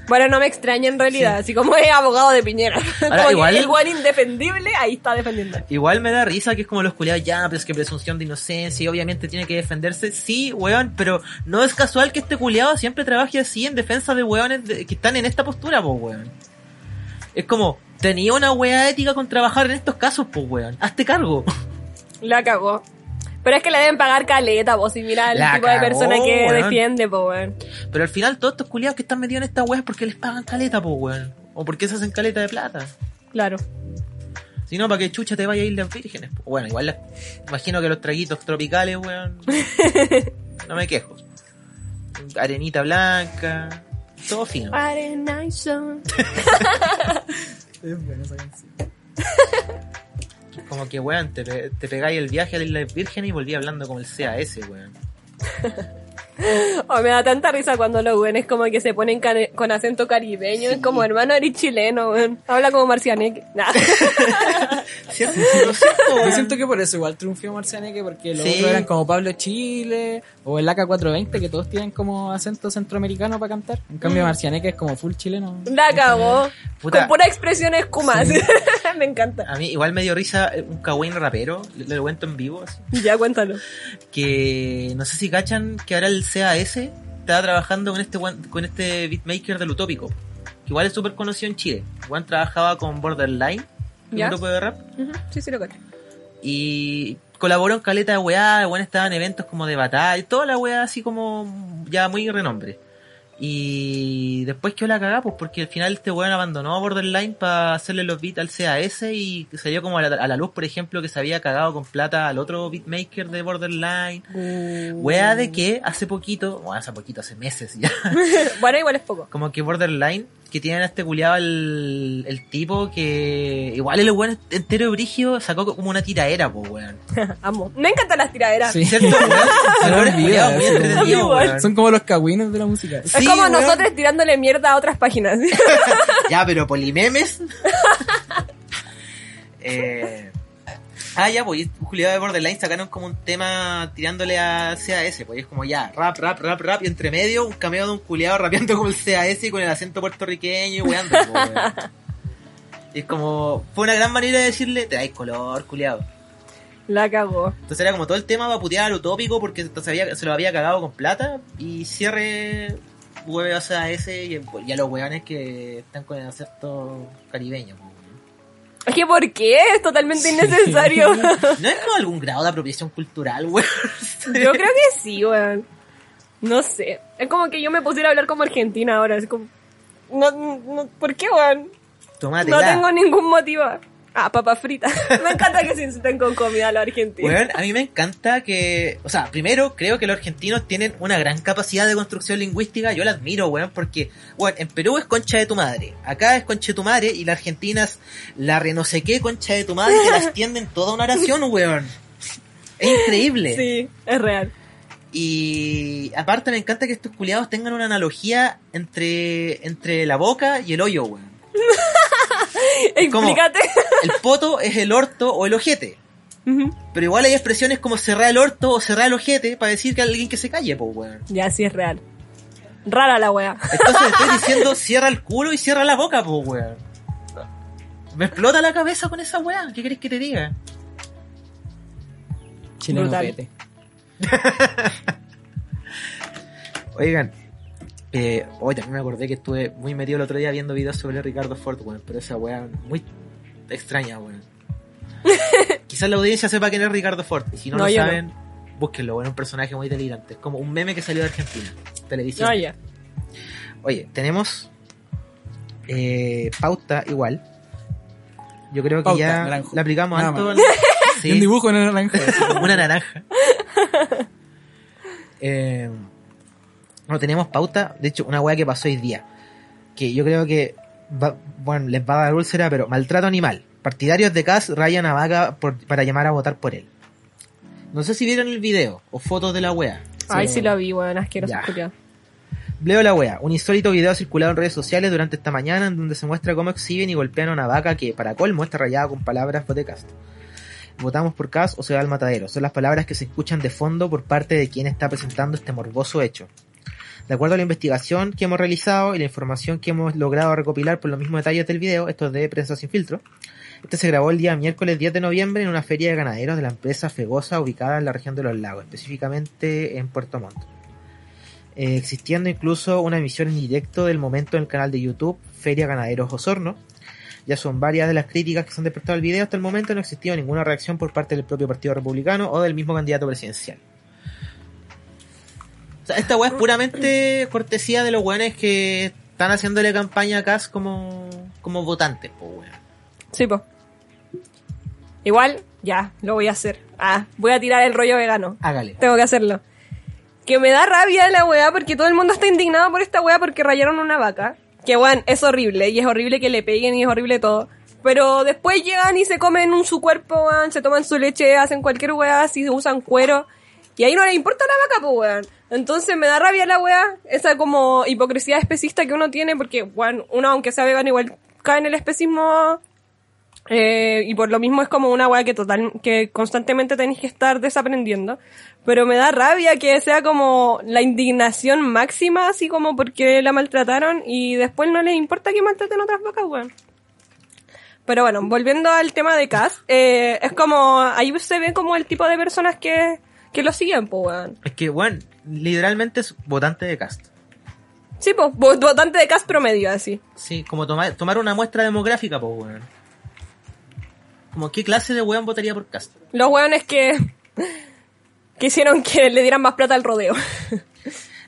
Speaker 2: Bueno, no me extraña en realidad,
Speaker 1: Sí.
Speaker 2: así como es abogado de Piñera.
Speaker 1: Ahora,
Speaker 2: como
Speaker 1: igual-
Speaker 2: que el weón indefendible, ahí está defendiendo.
Speaker 1: Igual me da risa que es como los culiados, ya, pero es que presunción de inocencia y obviamente tiene que defenderse. Sí, weón, pero no es casual que este culiado siempre trabaje así en defensa de weones de- que están en esta postura, pues weón. Es como, tenía una wea ética con trabajar en estos casos, pues weón. Hazte cargo.
Speaker 2: La cagó. Pero es que le deben pagar caleta, vos, y mira el
Speaker 1: La
Speaker 2: tipo de persona que
Speaker 1: weón.
Speaker 2: defiende, po, weón.
Speaker 1: Pero al final todos estos culiados que están metidos en esta wea es porque les pagan caleta, pues weón. O porque se hacen caleta de plata.
Speaker 2: Claro.
Speaker 1: Si no, para que chucha te vaya a ir las vírgenes. po. Bueno, igual la- imagino que los traguitos tropicales, weón. No me quejo. Arenita blanca. Todo fino.
Speaker 2: Arena y sol.
Speaker 3: Es buena esa canción.
Speaker 1: Como que, weón, te, pe- pegáis el viaje a la isla virgen y volví hablando como el CAS, weón.
Speaker 2: Me da tanta risa cuando los weones como que se ponen con acento caribeño. Es como, hermano, eres chileno, weón. Habla como marcianeque. Nah.
Speaker 1: ¿Cierto? Sí, lo siento,
Speaker 3: Yo siento que por eso igual triunfó Marcianeque, porque los
Speaker 1: Sí.
Speaker 3: otros eran como Pablo Chile o el AK420, que todos tienen como acento centroamericano para cantar. En cambio, Marcianeque es como full chileno.
Speaker 2: La cagó.
Speaker 1: Puta.
Speaker 2: Con pura expresión escumas. me encanta.
Speaker 1: A mí igual me dio risa eh, un cagüín rapero, le, le lo cuento en vivo, así.
Speaker 2: Ya, cuéntalo.
Speaker 1: que no sé si cachan que ahora el CAS estaba trabajando con este con este beatmaker del Utópico, que igual es súper conocido en Chile. Juan trabajaba con Borderline, un grupo de rap,
Speaker 2: Sí, sí, lo cacho.
Speaker 1: y colaboró en caleta de weá, weón estaba en eventos como de batalla, toda la weá así como ya muy renombre. Y después quedó la cagada, pues porque al final este weón abandonó Borderline para hacerle los beats al CAS y salió como a la, a la luz, por ejemplo, que se había cagado con plata al otro beatmaker de Borderline. Wea de que hace poquito, bueno, hace poquito, hace meses ya,
Speaker 2: bueno, igual es poco.
Speaker 1: como que Borderline, que tienen a este culiado el, el tipo que igual el weón entero brígido sacó como una tiraera, pues weón.
Speaker 2: Amo. Me encantan las tiraderas.
Speaker 3: Sí.
Speaker 1: ¿Cierto, weón? Muy entretenido, weón.
Speaker 3: Son como los cagüinos de la música.
Speaker 2: Es
Speaker 1: Sí,
Speaker 2: como
Speaker 1: weón.
Speaker 2: nosotros tirándole mierda a otras páginas.
Speaker 1: Ya, pero polimemes. eh, ah, ya, pues, y Julio de Borderline sacaron como un tema tirándole a CAS, pues es como ya, rap, rap, rap, rap, y entre medio un cameo de un culiado rapeando como el CAS y con el acento puertorriqueño y weando, weón. Y es como, fue una gran manera de decirle, te dais color, culiado.
Speaker 2: La cagó.
Speaker 1: Entonces era como todo el tema para putear al utópico porque entonces había, se lo había cagado con plata y cierre hueve a CAS y, y a los weones que están con el acento caribeño.
Speaker 2: Es que ¿por qué? Es totalmente innecesario.
Speaker 1: ¿No es como algún grado de apropiación cultural, weón?
Speaker 2: Yo creo que sí, weón. No sé. Es como que yo me pusiera a hablar como argentina ahora. Es como... No, no, ¿Por qué, weón?
Speaker 1: Tómatela.
Speaker 2: No tengo ningún motivo. Ah, papas fritas. me encanta que se insulten con comida a los argentinos.
Speaker 1: Weón, a mí me encanta que... O sea, primero, creo que los argentinos tienen una gran capacidad de construcción lingüística. Yo la admiro, weón, porque... Weón, en Perú es concha de tu madre. Acá es concha de tu madre y la Argentina es la re no sé qué concha de tu madre que la extienden toda una oración, weón. Es increíble.
Speaker 2: Sí, es real.
Speaker 1: Y aparte me encanta que estos culiados tengan una analogía entre, entre la boca y el hoyo, weón.
Speaker 2: Explícate.
Speaker 1: El poto es el orto o el ojete. Pero igual hay expresiones como cerrar el orto o cerrar el ojete para decir que hay alguien que se calle, po, weón.
Speaker 2: ya, sí es real. Rara la wea.
Speaker 1: Entonces estoy diciendo cierra el culo y cierra la boca, po, weón. Me explota la cabeza con esa weá. ¿Qué querés que te diga?
Speaker 3: Chileno.
Speaker 1: Oigan, eh, hoy también me acordé que estuve muy metido el otro día viendo videos sobre Ricardo Ford, weón. Pero esa weá muy extraña, weón. Quizás la audiencia sepa quién es Ricardo Ford. Y si no,
Speaker 2: No,
Speaker 1: lo saben, búsquenlo, weón. Es un personaje muy delirante. Es como un meme que salió de Argentina. Televisión.
Speaker 2: Ah, ya.
Speaker 1: Oye, tenemos eh, pauta igual. Yo creo que
Speaker 3: Pauta,
Speaker 1: ya
Speaker 3: naranjo.
Speaker 1: la aplicamos
Speaker 3: Nada
Speaker 1: alto.
Speaker 3: Y un
Speaker 1: Sí,
Speaker 3: dibujo en el naranja.
Speaker 1: como una naranja. Eh, no tenemos pauta. De hecho, una weá que pasó hoy día. Que yo creo que va- bueno, les va a dar úlcera, pero maltrato animal. Partidarios de Cas rayan a Vaca por- para llamar a votar por él. No sé si vieron el video o fotos de la wea.
Speaker 2: Ay, sí lo vi, weón. Asqueroso.
Speaker 1: Leo la wea. Un insólito video circulado en redes sociales durante esta mañana en donde se muestra cómo exhiben y golpean a una vaca que, para colmo, está rayada con palabras de Cast. Votamos por Cas o se va al matadero. Son las palabras que se escuchan de fondo por parte de quien está presentando este morboso hecho. De acuerdo a la investigación que hemos realizado y la información que hemos logrado recopilar por los mismos detalles del video, esto es de Prensa Sin Filtro, este se grabó el día miércoles 10 de noviembre en una feria de ganaderos de la empresa Fegosa ubicada en la región de los lagos, específicamente en Puerto Montt. Eh, existiendo incluso una emisión en directo del momento en el canal de YouTube Feria Ganaderos Osorno. Ya son varias de las críticas que se han despertado al video. Hasta el momento no ha existido ninguna reacción por parte del propio Partido Republicano o del mismo candidato presidencial. O sea, esta weá es puramente cortesía de los weones que están haciéndole campaña a Cas como, como votantes, po weón.
Speaker 2: Sí, po. Igual, ya, lo voy a hacer. Ah, voy a tirar el rollo vegano.
Speaker 1: Hágale.
Speaker 2: Tengo que hacerlo. Que me da rabia la weá porque todo el mundo está indignado por esta weá porque rayaron una vaca. Que weón, es horrible y es horrible que le peguen y es horrible todo. Pero después llegan y se comen un su cuerpo, weón, se toman su leche, hacen cualquier weá, así usan cuero. Y ahí no le importa la vaca, pues weón. Entonces me da rabia la weá, esa como hipocresía especista que uno tiene porque, weón, uno aunque sea vegano igual cae en el especismo eh, y por lo mismo es como una weá que total, que constantemente tenéis que estar desaprendiendo. Pero me da rabia que sea como la indignación máxima, así como porque la maltrataron y después no les importa que maltraten otras vacas, weón. Pero bueno, volviendo al tema de Cass, eh, es como, ahí se ve como el tipo de personas que, que lo siguen, pues, weón.
Speaker 1: Es que, weón, literalmente es votante de Cast.
Speaker 2: Sí, pues, vo- votante de Cass promedio, así.
Speaker 1: Sí, como tomar, tomar una muestra demográfica, pues weón. Como qué clase de weón votaría por Cast.
Speaker 2: Los weones que, que hicieron que le dieran más plata al rodeo.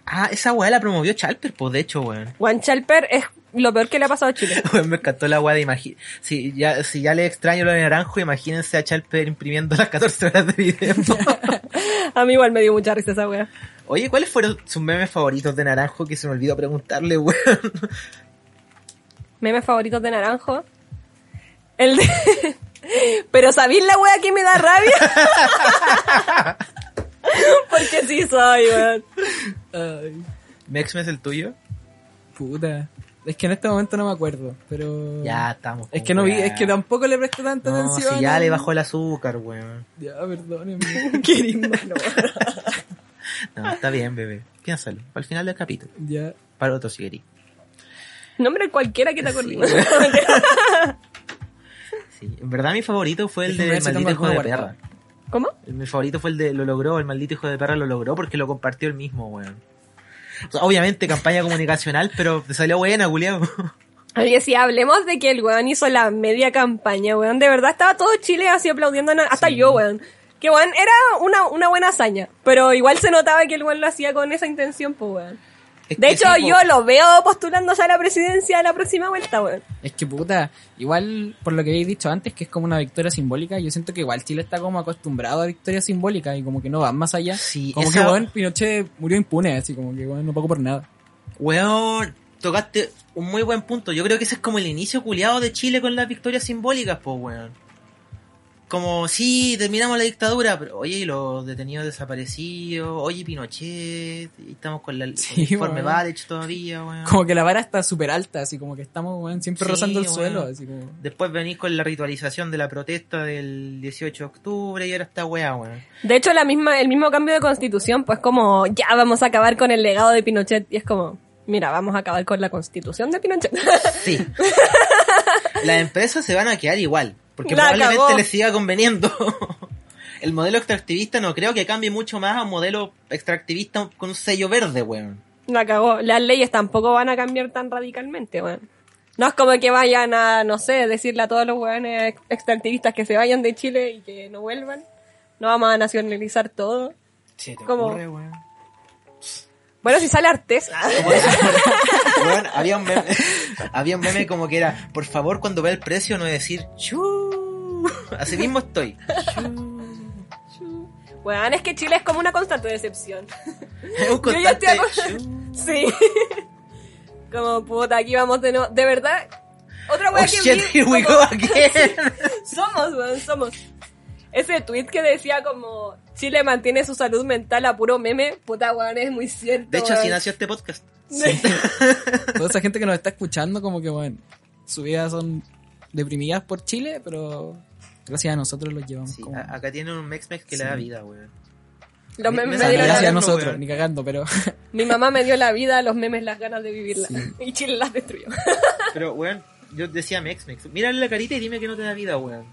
Speaker 1: Ah, esa weá la promovió Chalper, pues de hecho, weón.
Speaker 2: Juan Chalper es lo peor que le ha pasado a Chile.
Speaker 1: Me encantó la weá de imaginar. Si ya, si ya le extraño lo de naranjo, imagínense a Chalper imprimiendo las 14 horas de video.
Speaker 2: A mí igual me dio mucha risa esa wea.
Speaker 1: Oye, ¿cuáles fueron sus memes favoritos de naranjo? Que se me olvidó preguntarle, weón.
Speaker 2: Memes favoritos de Naranjo. El de... Pero ¿sabéis la wea que me da rabia? Porque sí soy, weón.
Speaker 3: Ay,
Speaker 1: ¿Mexme es el tuyo?
Speaker 3: puta. Es que en este momento no me acuerdo, pero...
Speaker 1: Ya, estamos.
Speaker 3: Es que no vi, es que tampoco le presté tanta
Speaker 1: No,
Speaker 3: atención.
Speaker 1: si ya le bajó el azúcar, weón.
Speaker 3: Ya, perdónenme.
Speaker 2: Qué.
Speaker 1: No, está bien, bebé. Piénsalo. Al final del capítulo.
Speaker 3: ya.
Speaker 1: Para otro si querís.
Speaker 2: Nombre cualquiera que te acordé.
Speaker 1: Sí, Sí. En verdad mi favorito fue el
Speaker 3: si
Speaker 1: maldito hijo de
Speaker 3: el
Speaker 1: perra.
Speaker 2: ¿Cómo?
Speaker 1: Mi favorito fue el de lo logró, el maldito hijo de perra lo logró porque lo compartió el mismo, weón. O sea, obviamente campaña comunicacional, pero te salió buena, culiao.
Speaker 2: Oye, si hablemos de que el weón hizo la media campaña, weón. De verdad estaba todo Chile así aplaudiendo, hasta
Speaker 1: Sí.
Speaker 2: yo, weón. Que weón era una, una buena hazaña. Pero igual se notaba que el weón lo hacía con esa intención, pues weón.
Speaker 1: Es
Speaker 2: De hecho, yo lo veo postulándose a la presidencia a la próxima vuelta, weón.
Speaker 3: Es que puta, igual por lo que habéis dicho antes, que es como una victoria simbólica, yo siento que igual Chile está como acostumbrado a victorias simbólicas y como que no van más allá.
Speaker 1: Sí,
Speaker 3: como
Speaker 1: esa-
Speaker 3: que bueno, Pinochet murió impune, así como que bueno, no pagó por nada.
Speaker 1: Weón, tocaste un muy buen punto. Yo creo que ese es como el inicio culiado de Chile con las victorias simbólicas, pues, weón. Como, sí, terminamos la dictadura, pero oye, y los detenidos desaparecidos, oye, Pinochet, y estamos con, la, con
Speaker 3: Sí,
Speaker 1: el informe
Speaker 3: weón.
Speaker 1: Ballech todavía, weón.
Speaker 3: Como que la vara está súper alta, así como que estamos weón, siempre
Speaker 1: Sí,
Speaker 3: rozando el
Speaker 1: weón.
Speaker 3: suelo, así como...
Speaker 1: Después venís con la ritualización de la protesta del 18 de octubre y ahora está weá, weón.
Speaker 2: De hecho, la misma, el mismo cambio de constitución, pues como, ya vamos a acabar con el legado de Pinochet. Y es como, mira, vamos a acabar con la constitución de Pinochet.
Speaker 1: Sí. Las empresas se van a quedar igual, porque
Speaker 2: La
Speaker 1: probablemente
Speaker 2: cagó.
Speaker 1: les siga conveniendo. El modelo extractivista no creo que cambie mucho más a un modelo extractivista con un sello verde, weón.
Speaker 2: La cagó. Las leyes tampoco van a cambiar tan radicalmente, weón. No es como que vayan a, no sé, decirle a todos los weones ex- extractivistas que se vayan de Chile y que no vuelvan. No vamos a nacionalizar todo.
Speaker 1: Sí, te
Speaker 2: ¿Cómo?
Speaker 1: ocurre, weón.
Speaker 2: Bueno, si sale.
Speaker 1: Como eso, weón, había un meme, había un meme como que era, por favor, cuando vea el precio, no decir, chu. Así mismo estoy.
Speaker 2: Weón, es que Chile es como una constante decepción.
Speaker 1: Es un
Speaker 2: Yo ya estoy
Speaker 1: constante, chu.
Speaker 2: Sí. como puta, aquí vamos de nuevo. De verdad, otra
Speaker 1: Oh
Speaker 2: weá que
Speaker 1: shit,
Speaker 2: vi,
Speaker 1: here we
Speaker 2: como-
Speaker 1: go again.
Speaker 2: Somos, weón, somos. Ese tweet que decía como Chile mantiene su salud mental a puro meme, puta weón, es muy cierto.
Speaker 1: De hecho,
Speaker 2: weón.
Speaker 1: así nació este podcast.
Speaker 3: Toda esa gente que nos está escuchando, como que bueno, sus vidas son deprimidas por Chile, pero gracias a nosotros los llevamos
Speaker 1: Sí,
Speaker 3: como...
Speaker 1: acá tienen un Mex Mex que le da vida, weón.
Speaker 2: Los
Speaker 1: Me-
Speaker 2: memes
Speaker 1: me
Speaker 2: me dieron
Speaker 3: gracias a
Speaker 1: no,
Speaker 3: nosotros,
Speaker 1: weón.
Speaker 3: ni cagando, pero...
Speaker 2: Mi mamá me dio la vida, los memes las ganas de vivirla. Y Chile las destruyó.
Speaker 1: Pero, weón, yo decía Mex Mex. Mírale la carita y dime que no te da vida, weón.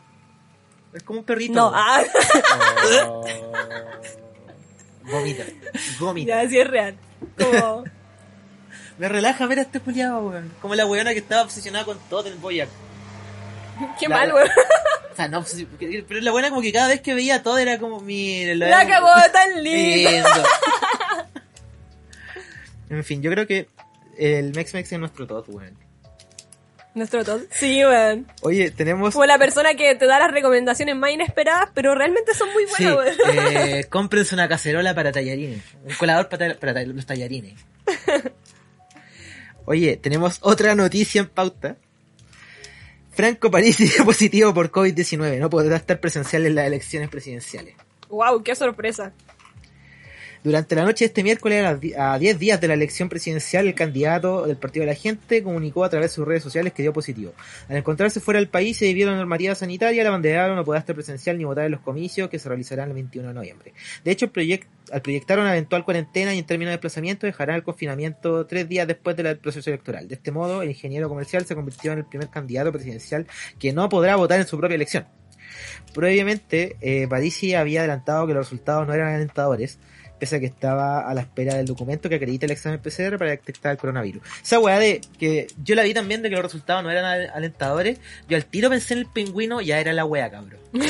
Speaker 1: Es como un perrito.
Speaker 2: No,
Speaker 1: weón.
Speaker 2: ah,
Speaker 1: Oh. Vomita. Vomita.
Speaker 2: ya sí es real. Como,
Speaker 1: Me relaja ver a este culiado, weón. Como la weona que estaba obsesionada con todo el Boyac.
Speaker 2: qué
Speaker 1: La-
Speaker 2: mal, weón.
Speaker 1: O sea, no, pero la buena como que cada vez que veía todo era como, mire,
Speaker 2: La cagó tan lindo.
Speaker 1: lindo. en fin, yo creo que el Mex Mex es nuestro todo, weón.
Speaker 2: Nuestro todo. Sí, weón.
Speaker 1: Oye, tenemos...
Speaker 2: Como la persona que te da las recomendaciones más inesperadas, pero realmente son muy
Speaker 1: Sí,
Speaker 2: buenas, weón.
Speaker 1: eh, cómprense una cacerola para tallarines. Un colador para, para los tallarines. Oye, tenemos otra noticia en pauta. Franco Parisi dio positivo por COVID-19. No podrá estar presencial en las elecciones presidenciales.
Speaker 2: Wow, qué sorpresa.
Speaker 1: Durante la noche de este miércoles, a las di- a 10 días de la elección presidencial, el candidato del Partido de la Gente comunicó a través de sus redes sociales que dio positivo. Al encontrarse fuera del país y debido a la normativa sanitaria, la bandera no podrá estar presencial ni votar en los comicios que se realizarán el 21 de noviembre. De hecho, al proyectar una eventual cuarentena y en términos de desplazamiento, dejará el confinamiento tres días después del proceso electoral. De este modo, el ingeniero comercial se convirtió en el primer candidato presidencial que no podrá votar en su propia elección. Previamente, eh, Parisi había adelantado que los resultados no eran alentadores, pese a que estaba a la espera del documento que acredita el examen PCR para detectar el coronavirus. Esa weá de que yo la vi también de que los resultados no eran al- alentadores, yo al tiro pensé en el pingüino, ya era la weá, cabrón.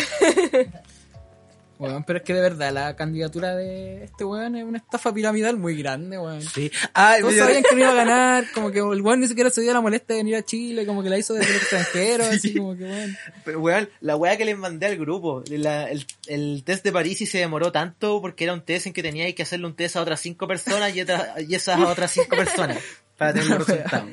Speaker 3: Weón, pero es que de verdad la candidatura de este weón es una estafa piramidal muy grande, weón.
Speaker 1: Sí. Ah,
Speaker 3: Todos sabían que no iba a ganar, como que el weón ni siquiera se dio la molestia de venir a Chile, como que la hizo desde el extranjero, así como que weón.
Speaker 1: Pero, weón, la weá que les mandé al grupo, la- el, el test de París y se demoró tanto porque era un test en que teníais que hacerle un test a otras cinco personas y, otras- y esas a otras cinco personas para tener los resultados.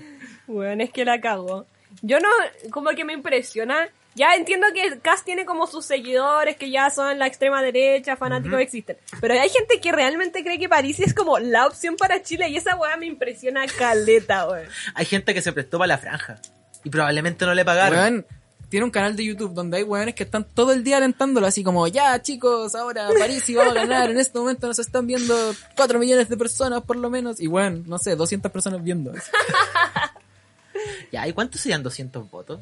Speaker 2: Weón, es que la cago. Yo no, como que me impresiona. Ya entiendo que Cass tiene como sus seguidores que ya son la extrema derecha, fanáticos existen. Pero hay gente que realmente cree que París es como la opción para Chile y esa weá me impresiona caleta, weón.
Speaker 1: Hay gente que se prestó para la franja y probablemente no le pagaron.
Speaker 3: Weón, tiene un canal de YouTube donde hay weones que están todo el día alentándolo así como, ya chicos, ahora París y vamos a ganar, en este momento nos están viendo 4 millones de personas por lo menos, y weón, no sé, 200 personas viendo.
Speaker 1: Ya, ¿y cuántos serían 200 votos?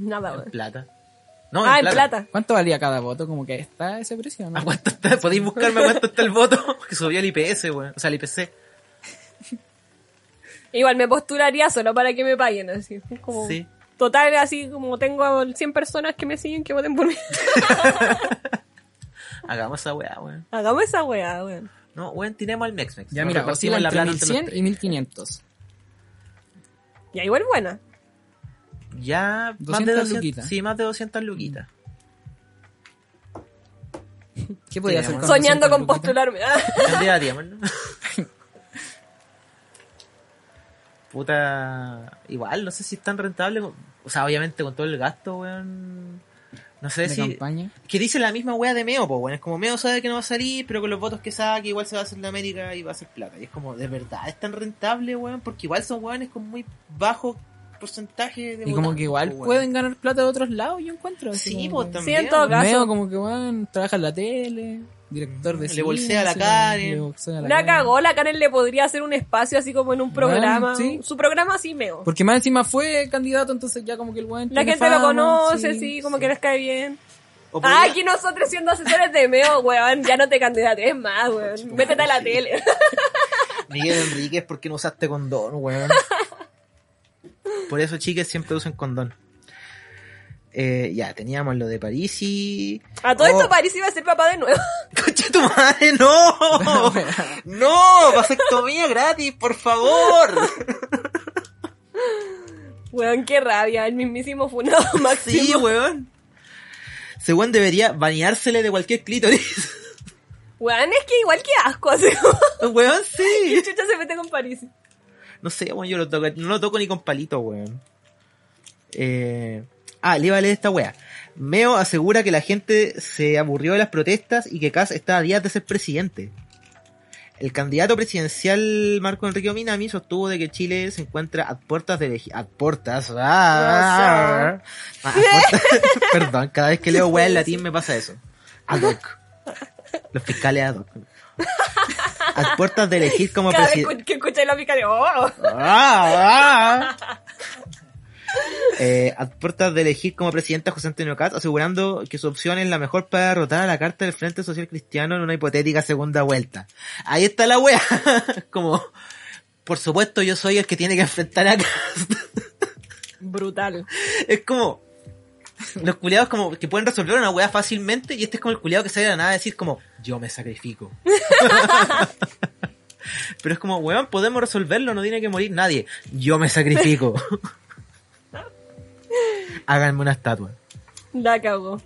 Speaker 2: Nada,
Speaker 1: En plata. No,
Speaker 2: Ah, en plata.
Speaker 3: ¿Cuánto valía cada voto? Como que está ese precio, ¿no?
Speaker 1: ¿A cuánto está? ¿Podéis buscarme a cuánto está el voto? Que subió el IPS, weón. O sea, el IPC.
Speaker 2: Igual me postularía solo para que me paguen, así. Como,
Speaker 1: Sí.
Speaker 2: Total, así como tengo 100 personas que me siguen, que voten por mí.
Speaker 1: Hagamos esa weá, weón.
Speaker 2: Hagamos esa weá, weón.
Speaker 1: No, weón, tiremos al Mexmex.
Speaker 3: Ya mira, oscila
Speaker 1: la
Speaker 3: entre
Speaker 1: plata entre los
Speaker 3: 1100
Speaker 1: tres.
Speaker 3: y 1500.
Speaker 2: Ya, igual buena.
Speaker 1: Ya, más de
Speaker 3: 200
Speaker 1: 200
Speaker 3: luquitas.
Speaker 1: Sí, más de 200 luquitas.
Speaker 3: ¿Qué podía hacer con
Speaker 2: Soñando
Speaker 3: 200
Speaker 2: con
Speaker 3: luquitas?
Speaker 2: postularme. Ah.
Speaker 1: Candidateamos, ¿no? Puta. Igual, no sé si es tan rentable. O sea, obviamente con todo el gasto, weón. No sé
Speaker 3: de
Speaker 1: si.
Speaker 3: campaña.
Speaker 1: Que dice la misma weá de Meo, pues, weón. Es como Meo sabe que no va a salir, pero con los votos que saque, igual se va a hacer la América y va a hacer plata. Y es como, ¿de verdad es tan rentable, weón? Porque igual son weones con muy bajo porcentaje de
Speaker 3: Y como que igual
Speaker 1: pues,
Speaker 3: pueden ganar plata de otros lados, yo encuentro.
Speaker 1: Sí,
Speaker 3: como
Speaker 1: pues
Speaker 3: que-
Speaker 1: también.
Speaker 2: Sí, en todo caso.
Speaker 3: Meo como que weón, trabaja en la tele, director de
Speaker 1: Le
Speaker 3: cine,
Speaker 1: bolsea la
Speaker 3: sí,
Speaker 1: Karen.
Speaker 3: le bolsea la
Speaker 2: La
Speaker 3: Karen.
Speaker 2: cagó, la Karen le podría hacer un espacio así como en un programa.
Speaker 3: sí.
Speaker 2: Su programa así meo.
Speaker 3: Porque más encima fue candidato, entonces ya como que el weón
Speaker 2: La gente lo conoce,
Speaker 3: sí.
Speaker 2: sí, como que les cae bien. Ah, aquí nosotros siendo asesores de meo, weón, ya no te candidates más, weón. Métete a la
Speaker 1: Sí.
Speaker 2: tele.
Speaker 1: Miguel Enríquez, ¿por qué no usaste condón, weón? Por eso, chicas, siempre usen condón. Eh, ya, teníamos lo de París y...
Speaker 2: A todo
Speaker 1: Oh.
Speaker 2: esto París iba a ser papá de nuevo.
Speaker 1: ¡Conche tu madre, no! ¡No! ¡Vasectomía gratis, por favor!
Speaker 2: Weón, qué rabia, el mismísimo funado máximo.
Speaker 1: Sí, weón. Según debería bañársele de cualquier clítoris.
Speaker 2: Weón, es que igual que asco, así
Speaker 1: weón,
Speaker 2: ¿Qué
Speaker 1: sí.
Speaker 2: chucha se mete con París?
Speaker 1: No sé, weón, yo lo toco, no lo toco ni con palito, weón. Eh... Ah, le iba a leer esta wea. Meo asegura que la gente se aburrió de las protestas y que Kass está a días de ser presidente. El candidato presidencial Marco Enrique Minami sostuvo de que Chile se encuentra a puertas de. A puertas... ah, a puertas- Perdón, cada vez que leo wea en latín me pasa eso. Ad hoc. Los fiscales ad hoc. A puertas de elegir como presidente...
Speaker 2: que escucháis la pica de... ¡Oh!
Speaker 1: Ah, ah. Eh, a puertas de elegir como presidente a José Antonio Caz, asegurando que su opción es la mejor para derrotar a la carta del Frente Social Cristiano en una hipotética segunda vuelta. Ahí está la wea. como, por supuesto yo soy el que tiene que enfrentar a Caz.
Speaker 2: Brutal.
Speaker 1: es como, los culiados como que pueden resolver una wea fácilmente y este es como el culiado que sale de la nada a decir como, yo me sacrifico. Pero es como, weón, podemos resolverlo, no tiene que morir nadie. Yo me sacrifico. Háganme una estatua.
Speaker 2: La cagó.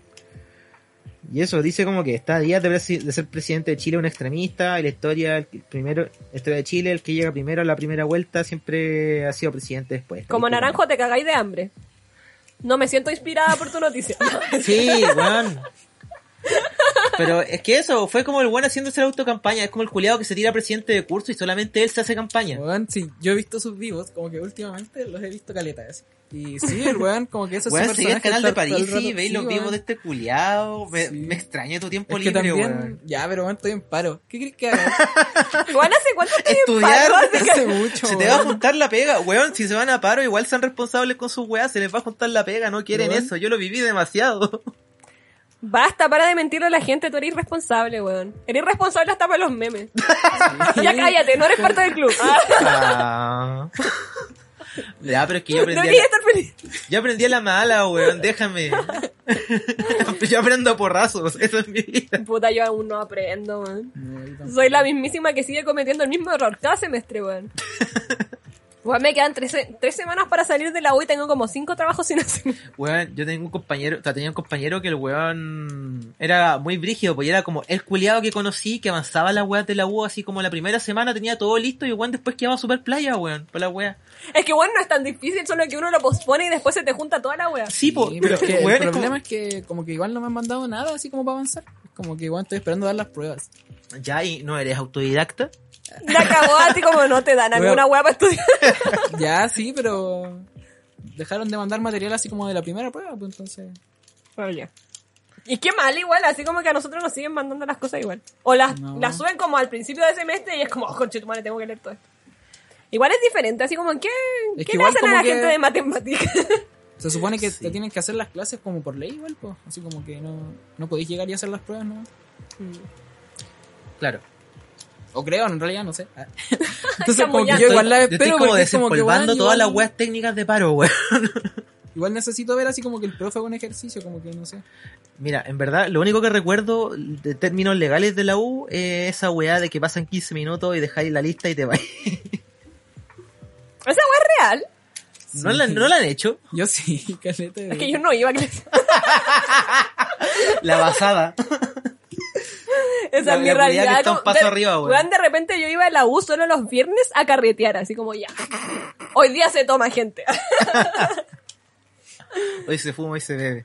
Speaker 1: Y eso dice como que está a días de, ser presidente de Chile un extremista, y la historia, el primero, la historia de Chile, el que llega primero a la primera vuelta siempre ha sido presidente después.
Speaker 2: Como naranjo te cagáis de hambre. No me siento inspirada por tu noticia.
Speaker 1: Sí, weón. Pero es que eso, fue como el weón haciéndose la autocampaña, es como el culiado que se tira presidente de curso y solamente él se hace campaña.
Speaker 3: Weón, sí, yo he visto sus vivos, como que últimamente los he visto caletas. Y sí, el weón, como que eso es
Speaker 1: Weón, seguí el canal de París y veis
Speaker 3: sí,
Speaker 1: los
Speaker 3: weón.
Speaker 1: vivos de este culiado. Me,
Speaker 3: Sí.
Speaker 1: me extraña tu tiempo
Speaker 3: Es que
Speaker 1: libre,
Speaker 3: también,
Speaker 1: weón.
Speaker 3: ya, pero weón, estoy en paro. ¿Qué crees que haga?
Speaker 2: Igual hace cuánto estoy en
Speaker 1: Estudiar
Speaker 2: paro, así que-
Speaker 3: Hace mucho,
Speaker 1: Se te va a
Speaker 3: weón.
Speaker 1: juntar la pega, weón. Si se van a paro, igual sean responsables con sus weas. Se les va a juntar la pega, no quieren
Speaker 3: Weón.
Speaker 1: eso. Yo lo viví demasiado.
Speaker 2: Basta, para de mentirle a la gente, tú eres irresponsable, weón. Eres irresponsable hasta para los memes. ya cállate, no eres parte del club.
Speaker 1: Ah.
Speaker 2: Ah,
Speaker 1: ya, pero es que yo aprendí, a la,
Speaker 2: estar feliz.
Speaker 1: yo aprendí a la mala, weón. Déjame. Yo aprendo a porrazos, eso es mi vida.
Speaker 2: Puta, yo aún no aprendo, weón.
Speaker 3: No.
Speaker 2: Soy la mismísima que sigue cometiendo el mismo error cada semestre, weón. Weón, me quedan tres, tres semanas para salir de la U y tengo como cinco trabajos sin hacer.
Speaker 1: Weón, yo tengo un compañero, o sea, tenía un compañero que el weón era muy brígido, pues y era como el culiado que conocí, que avanzaba las weas de la U, así como la primera semana tenía todo listo y weón después quedaba super playa, weón, para la wea.
Speaker 2: Es que, weón, no es tan difícil, solo que uno lo pospone y después se te junta toda la wea.
Speaker 1: Sí, po,
Speaker 3: Sí,
Speaker 1: pero
Speaker 3: pero es que
Speaker 1: weón,
Speaker 3: el
Speaker 1: es como-
Speaker 3: problema es que como que igual no me han mandado nada así como para avanzar. Es como que igual estoy esperando dar las pruebas.
Speaker 1: Ya, y no eres autodidacta.
Speaker 2: La cagó así como no te dan alguna wea para estudiar.
Speaker 3: ya, sí, pero dejaron de mandar material así como de la primera prueba, pues entonces...
Speaker 2: Oye. Y qué mal igual, así como que a nosotros nos siguen mandando las cosas igual. O las,
Speaker 3: No.
Speaker 2: las suben como al principio del semestre y es como, oh, conche tu madre, tengo que leer todo esto. Igual es diferente, así como, ¿qué,
Speaker 3: Es
Speaker 2: ¿qué le hacen a la
Speaker 3: que-
Speaker 2: gente de matemáticas?
Speaker 3: Se supone que
Speaker 1: Sí.
Speaker 3: te tienen que hacer las clases como por ley igual, pues. Así como que no, no podéis llegar y hacer las pruebas, ¿no?
Speaker 1: Claro.
Speaker 3: O creo, en realidad, no sé. Ah. Entonces como que yo igual la
Speaker 1: Yo estoy
Speaker 3: espero
Speaker 1: como
Speaker 3: es como que
Speaker 1: desempolvando todas las weas técnicas de paro, weón.
Speaker 3: Igual necesito ver así como que el profe haga un ejercicio, como que no sé.
Speaker 1: Mira, en verdad, lo único que recuerdo de términos legales de la U es esa weá de que pasan 15 minutos y dejáis la lista y te vais.
Speaker 2: Esa wea es real.
Speaker 1: ¿No, la, ¿No la han hecho?
Speaker 3: Yo sí, caleta. de-
Speaker 2: Es que yo no iba a clase.
Speaker 1: La basada.
Speaker 2: Esa
Speaker 1: La-
Speaker 2: es mi
Speaker 1: la realidad está un paso
Speaker 2: de,
Speaker 1: arriba, weón.
Speaker 2: de repente yo iba a la U solo los viernes a carretear, así como ya. Hoy día se toma gente.
Speaker 1: Hoy se fuma y se bebe.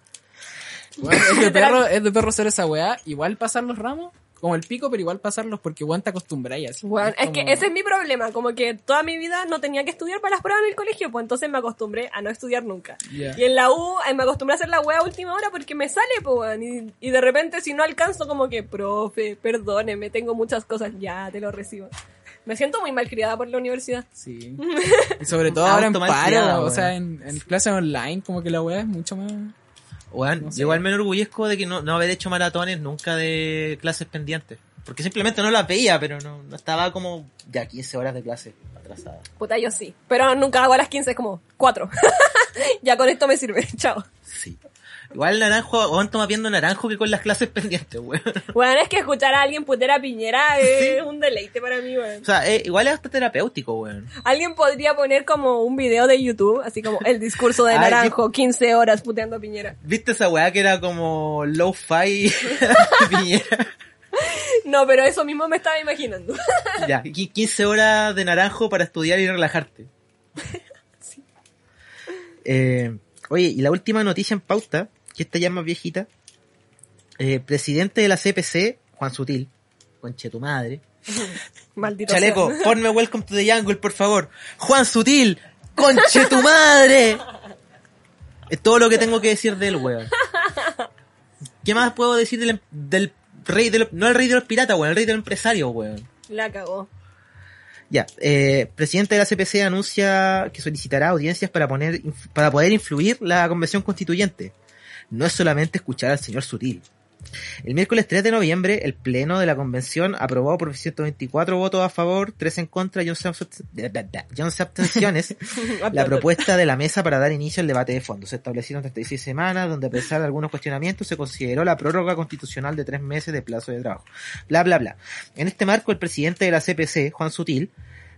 Speaker 3: Weón, es de perro, es de perro hacer esa weá. Igual pasar los ramos, como el pico, pero igual pasarlos porque weón te acostumbráis así.
Speaker 2: Es que ese es mi problema, como que toda mi vida no tenía que estudiar para las pruebas en el colegio, pues entonces me acostumbré a no estudiar nunca.
Speaker 3: Ya.
Speaker 2: Y en la U eh, me acostumbré a hacer la wea a última hora porque me sale, pues weón, y, y de repente si no alcanzo como que, profe, perdóneme, tengo muchas cosas, ya te lo recibo. Me siento muy mal criada por la universidad.
Speaker 3: Sí. Y sobre todo ahora en paro, o sea, en, en clases online, como que la weá es mucho más...
Speaker 1: Weón,
Speaker 3: No sé.
Speaker 1: igual me enorgullezco de que no, no haber hecho maratones nunca de clases pendientes. Porque simplemente no las veía, pero no, no estaba como ya 15 horas de clase atrasada.
Speaker 2: Puta, yo sí. Pero nunca hago a las 15, es como 4. ya con esto me sirve, chao.
Speaker 1: Sí. Igual naranjo, aguanto más viendo naranjo que con las clases pendientes, weón.
Speaker 2: Bueno, es que escuchar a alguien puter a Piñera es un deleite para mí, weón.
Speaker 1: O sea, eh, igual es hasta terapéutico, weón.
Speaker 2: Alguien podría poner como un video de YouTube, así como el discurso de
Speaker 1: Ay,
Speaker 2: Naranjo, 15 horas puteando a Piñera.
Speaker 1: ¿Viste esa weá que era como low-fi Piñera?
Speaker 2: No, pero eso mismo me estaba imaginando.
Speaker 1: Ya, qui- 15 horas de naranjo para estudiar y relajarte. Eh, oye, y la última noticia en pauta, que esta ya es más viejita. Eh, presidente de la CPC, Juan Sutil, conche tu madre.
Speaker 2: Maldito
Speaker 1: Chaleco,
Speaker 2: sea.
Speaker 1: ponme Welcome to the Jungle, por favor. Juan Sutil, conche tu madre. Es todo lo que tengo que decir del weón. ¿Qué más puedo decir del, em- del rey de los, no el rey de los piratas, weón, el rey de los empresarios, weón?
Speaker 2: La cagó.
Speaker 1: Ya, eh, presidente de la CPC anuncia que solicitará audiencias para poner, para poder influir la convención constituyente. No es solamente escuchar al señor Sutil. El miércoles 3 de noviembre, el pleno de la convención aprobó por 124 votos a favor, 3 en contra y 11 abst- da, da, da, y 11 abstenciones la propuesta de la mesa para dar inicio al debate de fondo. Se establecieron 36 semanas, donde a pesar de algunos cuestionamientos se consideró la prórroga constitucional de tres meses de plazo de trabajo. Bla, bla, bla. En este marco, el presidente de la CPC, Juan Sutil,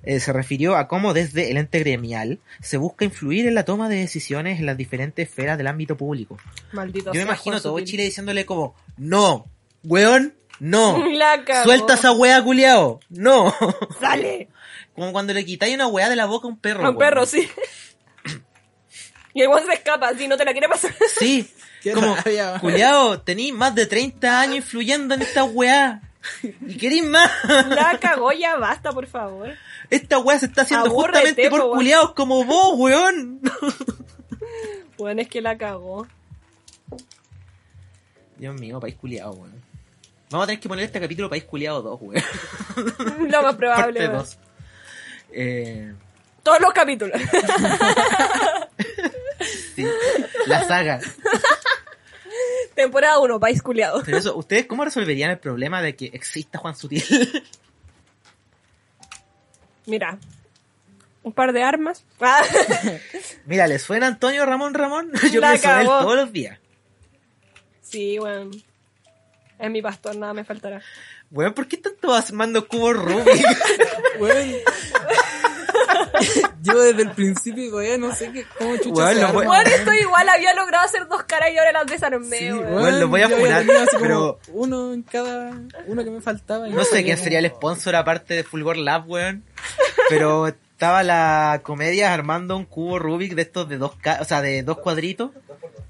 Speaker 1: eh, se refirió a cómo desde el ente gremial se busca influir en la toma de decisiones en las diferentes esferas del ámbito público.
Speaker 2: Maldito
Speaker 1: Yo me imagino
Speaker 2: Juan
Speaker 1: todo
Speaker 2: Sutil.
Speaker 1: Chile diciéndole como, no, weón, no, suelta esa weá culiao, no.
Speaker 2: Sale.
Speaker 1: como cuando le quitáis una weá de la boca a un perro.
Speaker 2: A un
Speaker 1: weón.
Speaker 2: perro, sí. Y el weón se escapa, así no te la quiere pasar.
Speaker 1: Sí,
Speaker 3: Qué
Speaker 1: como,
Speaker 3: rabia.
Speaker 1: culiao, tení más de 30 años influyendo en esta weá. Y querís más.
Speaker 2: La cagó, ya basta, por favor.
Speaker 1: Esta weá se está haciendo justamente
Speaker 2: po,
Speaker 1: por
Speaker 2: weón.
Speaker 1: culiados como vos, weón.
Speaker 2: Bueno, es que la cagó.
Speaker 1: Dios mío, país culiado, weón. Vamos a tener que poner este capítulo País Culiado 2, weón.
Speaker 2: Lo más probable, weón.
Speaker 1: 2. Eh,
Speaker 2: Todos los capítulos.
Speaker 1: sí, la saga.
Speaker 2: Temporada 1, país culiado.
Speaker 1: Pero eso, ¿ustedes cómo resolverían el problema de que exista Juan Sutil?
Speaker 2: Mira. Un par de armas. Ah,
Speaker 1: Mira, ¿le suena Antonio Ramón Ramón? Yo
Speaker 2: La
Speaker 1: pienso en él todos los días.
Speaker 2: Sí, weón. Es mi pastor, nada me faltará.
Speaker 1: Weón, ¿por qué tanto armando cubos Rubik?
Speaker 3: Weón. Yo desde el principio todavía no sé qué, cómo chucha
Speaker 1: Weón,
Speaker 3: se
Speaker 1: lo
Speaker 3: arma,
Speaker 2: Bueno, esto igual había logrado hacer dos caras y ahora las desarmé,
Speaker 3: Sí,
Speaker 2: weón.
Speaker 1: Weón, lo voy a funar,
Speaker 3: así
Speaker 1: pero-
Speaker 3: Uno en cada. Uno que me faltaba.
Speaker 1: No sé quién sería el sponsor aparte de Fulgor Lab, weón. Pero estaba la comedia armando un cubo Rubik de estos de dos, o sea, de dos cuadritos.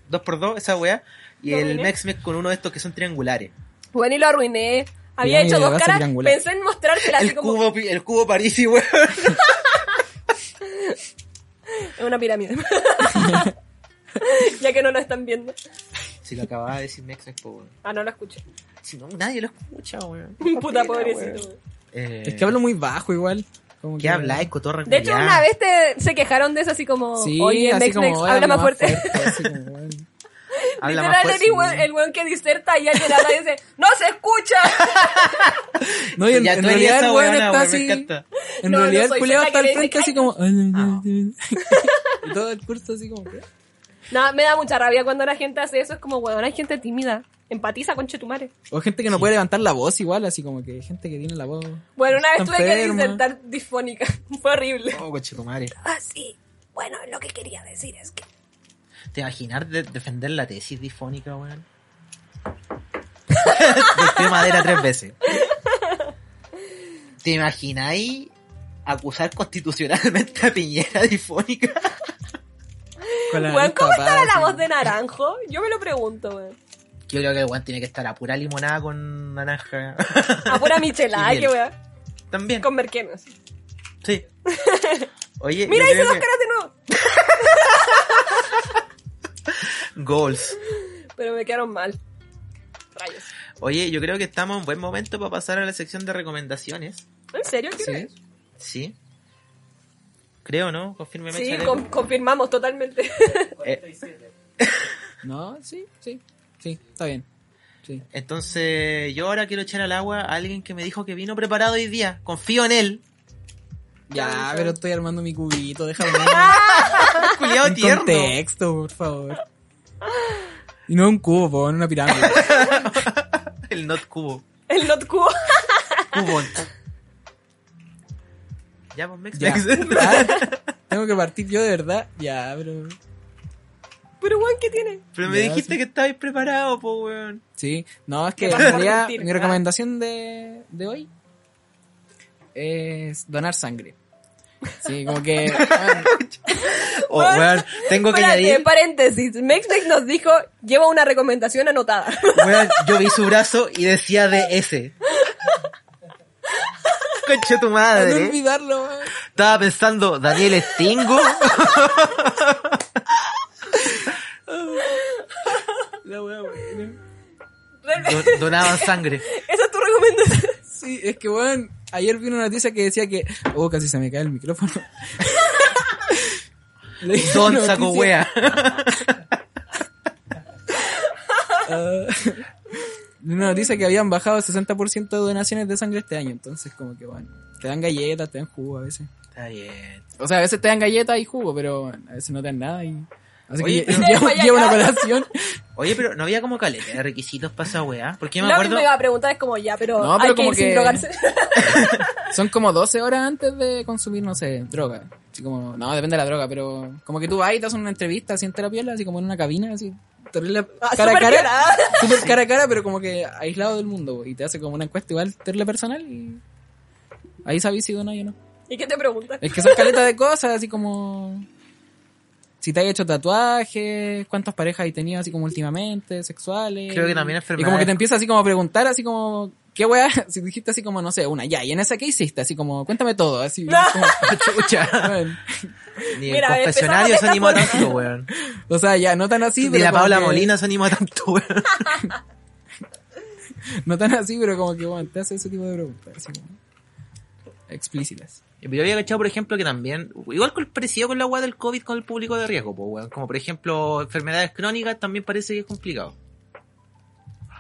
Speaker 1: Dos por dos, esa weá. Y
Speaker 2: ¿Lo
Speaker 1: el? Mex Mex con uno de estos que son triangulares.
Speaker 2: Bueno, y lo arruiné. Había hecho dos caras, pensé en mostrársela así
Speaker 1: El
Speaker 2: como
Speaker 1: cubo, el cubo Parisi, weón.
Speaker 2: en una pirámide. ya que no lo están viendo.
Speaker 1: Si lo acababa de decir Mex Mex, po, weón.
Speaker 2: Ah, no lo escuché.
Speaker 1: Si no, nadie lo escucha, weón.
Speaker 2: Puta pobrecito.
Speaker 1: weón. Eh,
Speaker 3: Es que hablo muy bajo igual. Como
Speaker 1: ¿Qué
Speaker 3: que-
Speaker 1: habláis, cotorra?
Speaker 2: De hecho, una vez te, se quejaron de eso así como,
Speaker 3: Sí,
Speaker 2: oye,
Speaker 3: así
Speaker 2: Mex
Speaker 3: como,
Speaker 2: Mex,
Speaker 3: "Oye,
Speaker 2: habla más fuerte.
Speaker 3: así como.
Speaker 1: Habla
Speaker 2: Literal,
Speaker 1: más
Speaker 2: el,
Speaker 1: fuerte.
Speaker 2: el weón que diserta y alguien habla y dice, ¡No se escucha!
Speaker 3: No, y en,
Speaker 1: Ya
Speaker 3: en realidad el weón está así. En
Speaker 2: No, no
Speaker 3: realidad
Speaker 2: soy,
Speaker 3: el
Speaker 2: la
Speaker 3: está al frente así como. y todo el curso así como.
Speaker 2: No, me da mucha rabia cuando la gente hace eso. Es como, weón, hay gente tímida. Empatiza con Chetumare.
Speaker 3: O gente que no puede levantar la voz igual, así como que gente que tiene la voz.
Speaker 2: Bueno, una vez tuve que disertar disfónica. Fue horrible.
Speaker 1: Oh, coche tu madre.
Speaker 2: Ah, sí. Bueno, lo que quería decir es que...
Speaker 1: ¿Te imaginas de- defender la tesis difónica, weón? Golpeé madera tres veces. ¿Te imagináis acusar constitucionalmente a Piñera difónica?
Speaker 2: Weón, ¿cómo estará la voz de naranjo? Yo me lo pregunto, weón.
Speaker 1: Yo creo que el weón tiene que estar a pura limonada con naranja.
Speaker 2: A pura michelada, que weón.
Speaker 1: También.
Speaker 2: Con merquenos.
Speaker 1: Sí. Oye,
Speaker 2: Mira, hice dos
Speaker 1: que-
Speaker 2: caras de nuevo.
Speaker 1: Goals.
Speaker 2: Pero me quedaron mal. Rayos.
Speaker 1: Oye, yo creo que estamos en buen momento para pasar a la sección de recomendaciones.
Speaker 2: ¿En serio? ¿Qué
Speaker 3: Sí.
Speaker 1: ¿Sí? Creo, ¿no? Confírmeme.
Speaker 2: Sí, con- confirmamos totalmente.
Speaker 1: Eh,
Speaker 3: No, sí, sí. Sí, está bien. Sí.
Speaker 1: entonces, yo ahora quiero echar al agua a alguien que me dijo que vino preparado hoy día. Confío en él.
Speaker 3: Ya, pero estoy armando mi cubito, déjame.
Speaker 1: Culiado
Speaker 3: en
Speaker 1: tierno.
Speaker 3: contexto, por favor. Y no un cubo, po, en una pirámide.
Speaker 1: El not cubo.
Speaker 2: El not cubo.
Speaker 1: Cubón. ya, pues, Mex,
Speaker 3: Ya. Tengo que partir yo de verdad. Ya, pero.
Speaker 2: Pero weón, ¿qué tiene?
Speaker 1: Pero me
Speaker 3: Ya,
Speaker 1: dijiste
Speaker 3: sí.
Speaker 1: que estabais preparado, po, weón.
Speaker 3: Sí, no, es que
Speaker 2: ¿Qué
Speaker 3: en realidad
Speaker 2: mentir?
Speaker 3: mi
Speaker 2: Ah.
Speaker 3: recomendación de, de hoy es donar sangre. Sí, como que. bueno,
Speaker 1: Oh, tengo que
Speaker 2: Espérate,
Speaker 1: añadir.
Speaker 2: paréntesis. Mexmex nos dijo, lleva una recomendación anotada.
Speaker 1: Yo vi su brazo y decía DS. Concha tu
Speaker 3: no
Speaker 1: madre.
Speaker 3: olvidarlo, weón.
Speaker 1: Estaba pensando, Daniel Stingo.
Speaker 3: La wea buena.
Speaker 1: Donaban sangre.
Speaker 2: Esa es tu recomendación.
Speaker 3: Sí, es que, weón, ayer vi una noticia que decía que. Oh, casi se me cae el micrófono.
Speaker 1: Don saco wea.
Speaker 3: Ah, una noticia que habían bajado el 60% de donaciones de sangre este año. Entonces, como que, bueno, te dan galletas, te dan jugo a veces.
Speaker 1: Está bien.
Speaker 3: O sea, a veces te dan galletas y jugo, pero a veces no te dan nada y... Así
Speaker 1: Oye,
Speaker 3: que
Speaker 1: pero-
Speaker 3: lleva,
Speaker 2: Vaya
Speaker 3: lleva una colación.
Speaker 1: Oye, pero no había como caleta de requisitos para esa weá. Porque yo me
Speaker 2: Lo que
Speaker 1: acuerdo.
Speaker 2: me iba a preguntar es como ya, pero,
Speaker 3: No, pero
Speaker 2: hay que
Speaker 3: como
Speaker 2: ir sin
Speaker 3: que-
Speaker 2: drogarse.
Speaker 3: Son como 12 horas antes de consumir, no sé, droga. Así como, no, depende de la droga, pero como que tú vas y te hacen una entrevista así en terapia, así como en una cabina, así, terrible,
Speaker 2: Ah,
Speaker 3: cara a cara, súper cara a cara, pero como que aislado del mundo, y te hace como una encuesta igual terrible personal y ahí sabes si donas o no.
Speaker 2: ¿Y qué te preguntas?
Speaker 3: Es que son caletas de cosas, así como si te has hecho tatuajes, cuántas parejas has tenido así como últimamente, sexuales.
Speaker 1: Creo que también
Speaker 3: Y como
Speaker 1: enfermedades.
Speaker 3: que te empieza así como a preguntar, así como, ¿qué weá? Si dijiste así como, no sé, una, ya, ¿y en esa qué hiciste? Así como, cuéntame todo, así. como,
Speaker 1: Chucha.
Speaker 3: bueno.
Speaker 1: Ni
Speaker 2: Mira,
Speaker 1: el confesionario se animó tanto, weón.
Speaker 3: O sea, ya, no tan así,
Speaker 1: Ni
Speaker 3: pero
Speaker 1: la Paula
Speaker 3: que-
Speaker 1: Molina se animó tanto, weón.
Speaker 3: No tan así, pero como que, bueno, te hace ese tipo de preguntas, así como, explícitas.
Speaker 1: Pero yo había cachado, por ejemplo, que también, igual con el parecido con la weá del COVID con el público de riesgo, pues, weón. Como por ejemplo, enfermedades crónicas también parece que es complicado.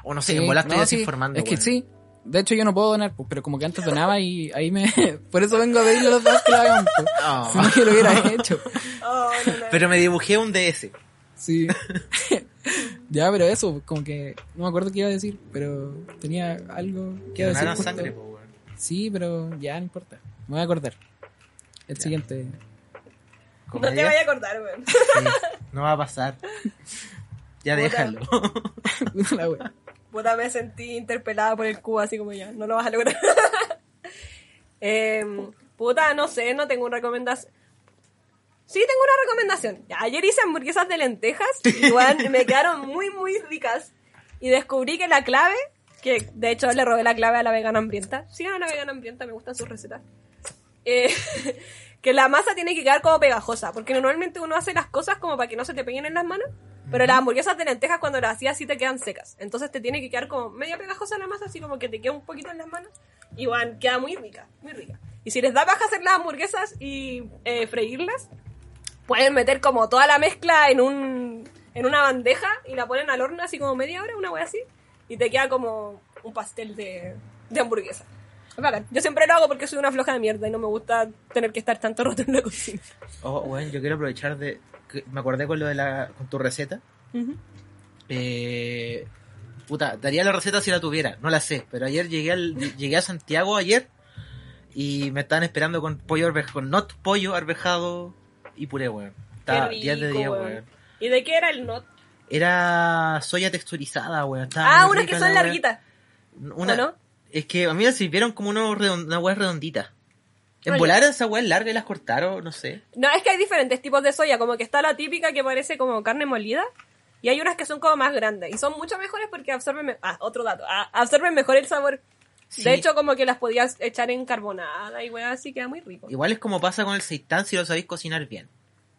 Speaker 1: O no sé, en estoy
Speaker 3: no, sí,
Speaker 1: desinformando,
Speaker 3: Es que sí. De hecho, yo no puedo donar, pues, pero como que antes donaba y ahí me... Por eso vengo a pedirle a los dos que lo hagan, pues. Si no, yo lo hubiera hecho.
Speaker 2: Oh, no, no.
Speaker 1: Pero me dibujé un DS.
Speaker 3: Sí. ya, pero eso, como que no me acuerdo qué iba a decir, pero tenía algo que
Speaker 1: Que
Speaker 3: decir. justo.
Speaker 1: sangre, po.
Speaker 3: Sí, pero ya no importa. Me voy a acordar. El
Speaker 1: Ya.
Speaker 3: siguiente.
Speaker 2: No te vayas a acordar, weón.
Speaker 1: Sí, no va a pasar. Ya
Speaker 2: Puta.
Speaker 1: déjalo.
Speaker 3: La wea.
Speaker 2: Puta, me sentí interpelada por el cubo, así como ya, no lo vas a lograr. Em, puta, no sé, no tengo una recomendación. Sí, tengo una recomendación. Ayer hice hamburguesas de lentejas, igual me quedaron muy, muy ricas. Y descubrí que la clave, que de hecho le robé la clave a la vegana hambrienta. Sigan a la vegana hambrienta, me gustan sus recetas. Eh, que la masa tiene que quedar como pegajosa, porque normalmente uno hace las cosas como para que no se te peguen en las manos, pero las hamburguesas de lentejas cuando las hacías sí te quedan secas. Entonces te tiene que quedar como media pegajosa la masa, así como que te queda un poquito en las manos. Y bueno, queda muy rica, muy rica. Y si les da baja hacer las hamburguesas y eh, freírlas, pueden meter como toda la mezcla en un en una bandeja y la ponen al horno así como media hora, una wea así, y te queda como un pastel de, de hamburguesa. Bacán. Yo siempre lo hago porque soy una floja de mierda y no me gusta tener que estar tanto rato en la cocina.
Speaker 1: Oh, weón, yo quiero aprovechar de. Me acordé con lo de la. con tu receta. Eh, puta, daría la receta si la tuviera, no la sé, pero ayer llegué al, llegué a Santiago ayer y me estaban esperando con pollo arvejado, con not pollo arvejado y puré, weón. Estaba
Speaker 2: Qué
Speaker 1: 10 de
Speaker 2: rico,
Speaker 1: 10,
Speaker 2: weón.
Speaker 1: weón.
Speaker 2: ¿Y de qué era el not?
Speaker 1: Era soya texturizada, weón.
Speaker 2: Ah, unas que son larguitas.
Speaker 1: Una,
Speaker 2: ¿O no?
Speaker 1: Es que a mí me sirvieron como unos redon- una weá redondita. En volar esa weá es larga y las cortaron, no sé.
Speaker 2: No, es que hay diferentes tipos de soya, como que está la típica que parece como carne molida, y hay unas que son como más grandes, y son mucho mejores porque absorben, me- ah, otro dato, ah, absorben mejor el sabor.
Speaker 1: Sí.
Speaker 2: De hecho, como que las podías echar en carbonada y weá, así queda muy rico.
Speaker 1: Igual es como pasa con el seitán si lo sabéis cocinar bien.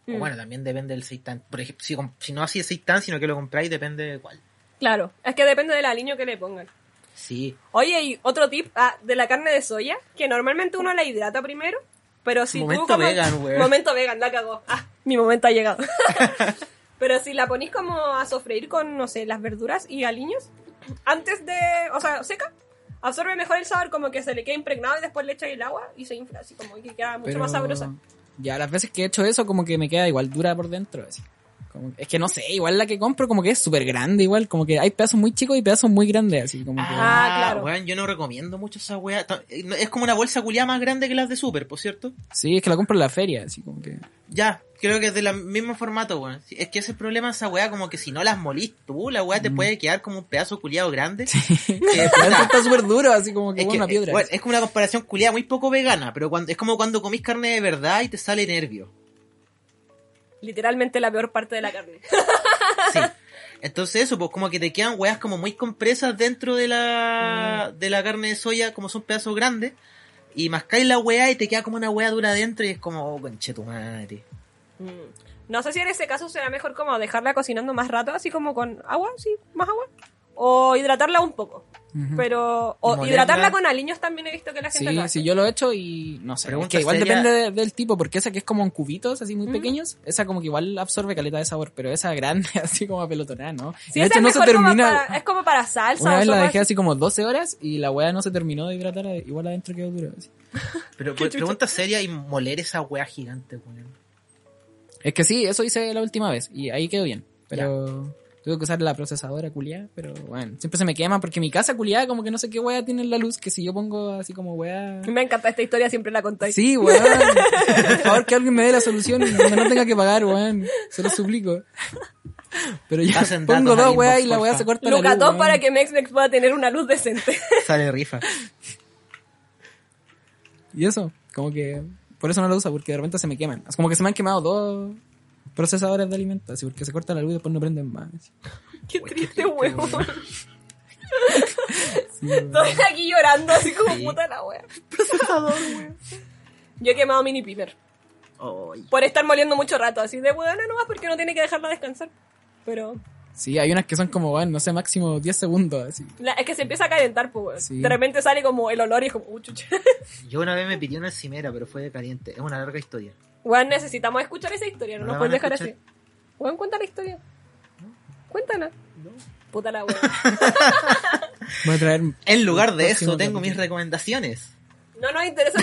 Speaker 1: O
Speaker 2: Mm.
Speaker 1: bueno, también depende del seitán. Por ejemplo, si, si no así es seitán, sino que lo compráis, depende de cuál.
Speaker 2: Claro, es que depende del aliño que le pongan.
Speaker 1: Sí.
Speaker 2: Oye, y otro tip ah, de la carne de soya, que normalmente uno la hidrata primero, pero si
Speaker 1: Momento
Speaker 2: tú como...
Speaker 1: vegan, weón.
Speaker 2: Momento vegan, la cagó. Ah, mi momento ha llegado. pero si la ponís como a sofreír con, no sé, las verduras y aliños, antes de... O sea, seca, absorbe mejor el sabor, como que se le queda impregnado y después le echas el agua y se infla, así como que queda mucho
Speaker 3: Pero
Speaker 2: más sabrosa.
Speaker 3: Ya, las veces que he hecho eso, como que me queda igual dura por dentro. Así. Como- es que no sé, igual la que compro, como que es súper grande, igual. Como que hay pedazos muy chicos y pedazos muy grandes, así como que.
Speaker 2: Ah, claro.
Speaker 1: weón, yo no recomiendo mucho esa weá. Eh, Es como una bolsa culiada más grande que las de Super, por cierto.
Speaker 3: Sí, es que la compro en la feria, así como que.
Speaker 1: Ya, creo que es del mismo formato, weón. Sí, Es que ese problema de esa weá, como que si no las molís tú, la weá te
Speaker 3: Mm.
Speaker 1: puede quedar como un pedazo culiado grande. Eh,
Speaker 3: Adentro
Speaker 1: puta,
Speaker 3: está súper duro, así como que
Speaker 1: es, que,
Speaker 3: una piedra.
Speaker 1: eh, bueno, es como una comparación culiada muy poco vegana, pero cuando, es como cuando comís carne de verdad y te sale nervio.
Speaker 2: Literalmente la peor parte de la carne.
Speaker 1: Sí. Entonces eso, pues como que te quedan weas como muy compresas dentro de la,
Speaker 2: Mm.
Speaker 1: de la carne de soya, como son pedazos grandes, y mascáis la wea y te queda como una wea dura adentro y es como, oh, conche tu madre.
Speaker 2: Mm. No sé si en ese caso será mejor como dejarla cocinando más rato, así como con agua, sí, más agua. O hidratarla un poco. Pero. O
Speaker 1: molerla.
Speaker 2: hidratarla con aliños también he visto que la gente
Speaker 3: Sí,
Speaker 2: lo hace.
Speaker 3: sí, yo lo he hecho y no sé.
Speaker 1: Pregunta
Speaker 3: es que igual
Speaker 1: seria.
Speaker 3: depende de- del tipo, porque esa que es como en cubitos, así muy pequeños, esa como que igual absorbe caleta de sabor, pero esa grande, así como apelotonada, ¿no?
Speaker 2: Sí,
Speaker 3: de
Speaker 2: esa
Speaker 3: hecho,
Speaker 2: es
Speaker 3: no se
Speaker 2: como
Speaker 3: termina.
Speaker 2: para- es como para salsa
Speaker 3: Una vez la dejé
Speaker 2: así.
Speaker 3: así como 12 horas y la weá no se terminó de hidratar, igual adentro quedó dura. así.
Speaker 1: Pero pregunta seria y moler esa wea gigante, weón.
Speaker 3: Es que sí, eso hice la última vez y ahí quedó bien, pero tuve que usar la procesadora culiada, pero bueno, siempre se me quema porque mi casa culiada como que no sé qué weá tiene en la luz, que si yo pongo así como weá...
Speaker 2: Me encanta esta historia, siempre la contáis.
Speaker 3: Sí, weón. Por favor, que alguien me dé la solución y donde no tenga que pagar, weón. Se lo suplico. Pero yo
Speaker 1: Pasen
Speaker 3: pongo dos weas y la weá
Speaker 1: porfa.
Speaker 3: se corta la luz,
Speaker 2: Lucatón
Speaker 3: weón.
Speaker 2: para que Mexmex pueda tener una luz decente.
Speaker 1: Sale rifa.
Speaker 3: Y eso, como que... Por eso no lo uso, porque de repente se me queman. Es como que se me han quemado dos procesadores de alimentos, así porque se corta la luz y después no prenden más.
Speaker 2: Qué
Speaker 1: Uy,
Speaker 2: triste, huevo.
Speaker 3: Sí.
Speaker 2: Estoy aquí llorando así como
Speaker 1: Sí.
Speaker 2: puta la wea. Yo he quemado mini pimer.
Speaker 1: Ay.
Speaker 2: Por estar moliendo mucho rato, así de huevona nomás porque no tiene que dejarla descansar. Pero
Speaker 3: Sí, hay unas que son como, weón, no sé, máximo 10 segundos, así.
Speaker 2: la- es que se empieza a calentar, pues.
Speaker 3: Sí.
Speaker 2: De repente sale como el olor y es como, uh, chucha.
Speaker 1: Yo una vez me pidió una encimera, pero fue de caliente. Es una larga historia.
Speaker 2: Weón, necesitamos escuchar esa historia, no
Speaker 1: ¿No
Speaker 2: nos puedes dejar así. Weón, cuenta la historia. Cuéntala. Puta la weón.
Speaker 3: Voy a traer...
Speaker 1: En lugar de eso, tengo
Speaker 3: capítulo.
Speaker 1: mis recomendaciones.
Speaker 2: No nos interesa.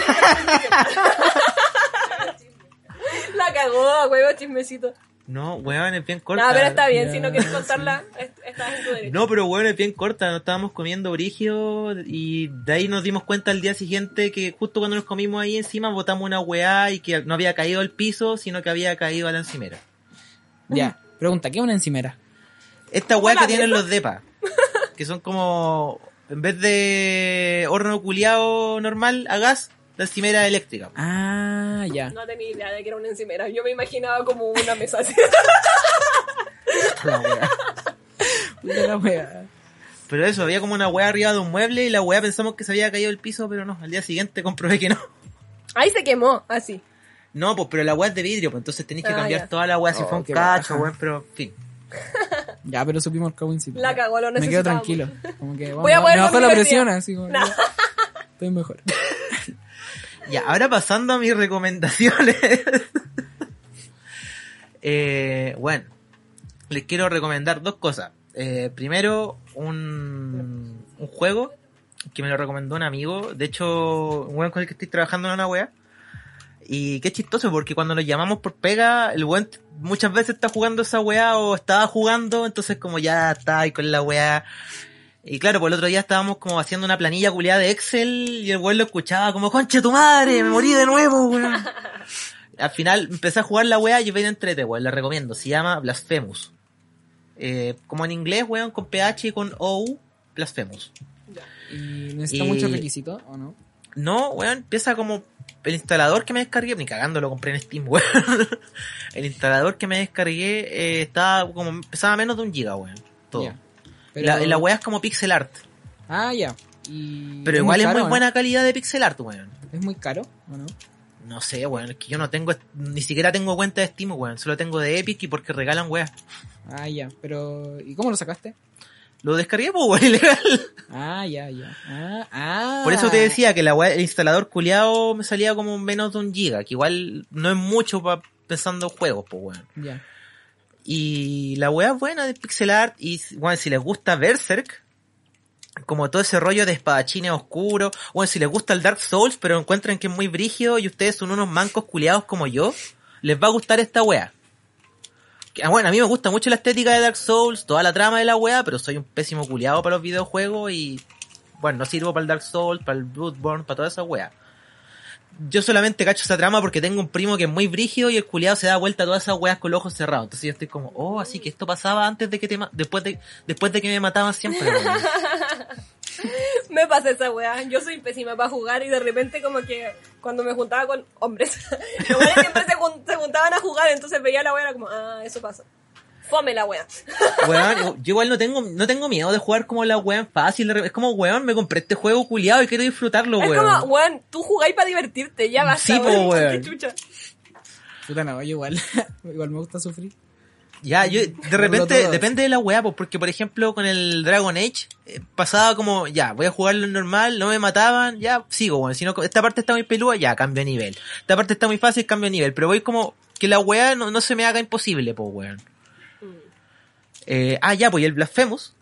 Speaker 2: la cagó, huevo, chismecito.
Speaker 1: No, weón, es bien corta.
Speaker 2: No, pero está bien, si no quieres contarla, es- estás en tu derecho.
Speaker 1: No, pero weón, es bien corta. Nos estábamos comiendo brigio y de ahí nos dimos cuenta al día siguiente que justo cuando nos comimos ahí encima botamos una weá y que no había caído al piso, sino que había caído a la encimera.
Speaker 3: Ya. Pregunta, ¿qué es una encimera?
Speaker 1: Esta weá que tienen los depa, que son como, en vez de horno culiado normal a gas, la encimera eléctrica.
Speaker 3: Ah, ya.
Speaker 2: No tenía idea de que era una encimera. Yo me imaginaba como una mesa así.
Speaker 3: La wea. La wea.
Speaker 1: Pero eso, había como una weá arriba de un mueble y la weá pensamos que se había caído el piso, pero no, al día siguiente comprobé que no.
Speaker 2: Ahí se quemó, así.
Speaker 1: No, pues pero la weá es de vidrio, pues entonces tenéis que
Speaker 2: Ah,
Speaker 1: cambiar
Speaker 2: ya.
Speaker 1: toda la weá si
Speaker 3: Oh,
Speaker 1: fue un
Speaker 3: qué
Speaker 1: cacho, weón, pero en fin.
Speaker 3: Ya, pero supimos el cabuncito.
Speaker 2: La cagó, lo
Speaker 3: Me quedo tranquilo. Como que,
Speaker 2: Voy a
Speaker 3: vamos,
Speaker 2: poner
Speaker 3: me
Speaker 2: la
Speaker 3: bajó la presión, así como.
Speaker 2: No.
Speaker 3: Estoy mejor.
Speaker 1: Ya, ahora pasando a mis recomendaciones. eh, bueno, les quiero recomendar dos cosas. Eh, primero, un, un juego que me lo recomendó un amigo. De hecho, un weón con el que estoy trabajando en una wea. Y qué chistoso, porque cuando nos llamamos por pega, el t- muchas veces está jugando esa weá o estaba jugando, entonces como ya está ahí con la weá. Y claro, pues el otro día estábamos como haciendo una planilla culiada de Excel y el weón lo escuchaba como, conche tu madre, me morí de nuevo, weón. Al final empecé a jugar la weá y bien entrete, weón, la recomiendo. Se llama Blasphemous. Eh, como en inglés, weón, con PH y con OU, Blasphemous.
Speaker 3: ¿Y necesita
Speaker 1: Y-
Speaker 3: muchos requisitos o no?
Speaker 1: No, weón, empieza como el instalador que me descargué, ni cagando lo compré en Steam, weón. el instalador que me descargué eh, estaba como, empezaba a menos de un giga, weón. Todo.
Speaker 3: Pero-
Speaker 1: La, la weá es como pixel art.
Speaker 3: Ah, ya. Y
Speaker 1: Pero igual es
Speaker 3: caro,
Speaker 1: muy
Speaker 3: ¿no?
Speaker 1: buena calidad de pixel art, weón.
Speaker 3: ¿Es muy caro o no?
Speaker 1: No sé, weón, es que yo no tengo, ni siquiera tengo cuenta de Steam, weón. Solo tengo de Epic y porque regalan weas.
Speaker 3: Ah, ya. Pero, ¿y cómo lo sacaste?
Speaker 1: Lo descargué, pues, weón, ilegal.
Speaker 3: Ah, ya, ya. Ah, ah.
Speaker 1: Por eso te decía que la wea, el instalador culiado me salía como menos de un giga, que igual no es mucho pa, pensando en juegos, pues, weón.
Speaker 3: Ya.
Speaker 1: Y la es buena de pixel art y, bueno, si les gusta Berserk, como todo ese rollo de espadachines oscuros, bueno, si les gusta el Dark Souls, pero encuentran que es muy brígido y ustedes son unos mancos culiados como yo, les va a gustar esta. Que, ah, bueno, a mí me gusta mucho la estética de Dark Souls, toda la trama de la wea, pero soy un pésimo culiado para los videojuegos y, bueno, no sirvo para el Dark Souls, para el Bloodborne, para toda esa wea. Yo solamente cacho esa trama porque tengo un primo que es muy brígido y el culiado se da vuelta a todas esas weas con los ojos cerrados. Entonces yo estoy como, oh, así que esto pasaba antes de que te después de después de que me mataban siempre.
Speaker 2: Me pasa esa weá. Yo soy pésima para jugar y de repente como que cuando me juntaba con hombres, los weones siempre se, jun- se juntaban a jugar, entonces veía la weá como, ah, eso pasa. Fome la weá.
Speaker 1: Weón, yo igual no tengo no tengo miedo de jugar como la weón fácil. Es como, weón, me compré este juego culiado y quiero disfrutarlo,
Speaker 2: Es
Speaker 1: weón.
Speaker 2: como, weón, tú jugáis para divertirte, ya basta,
Speaker 1: Sí, po, weón.
Speaker 2: Qué chucha.
Speaker 3: Puta no, yo igual. igual me gusta sufrir.
Speaker 1: Ya, yo, de repente, depende de la weá, pues, porque por ejemplo con el Dragon Age, eh, pasaba como, ya, voy a jugarlo normal, no me mataban, ya, sigo, weón. Si no, esta parte está muy peluda, ya, cambio de nivel. Esta parte está muy fácil, cambio de nivel. Pero voy como, que la weá no, no se me haga imposible, pues, weón. Eh, ah, ya, pues, y el Blasphemous.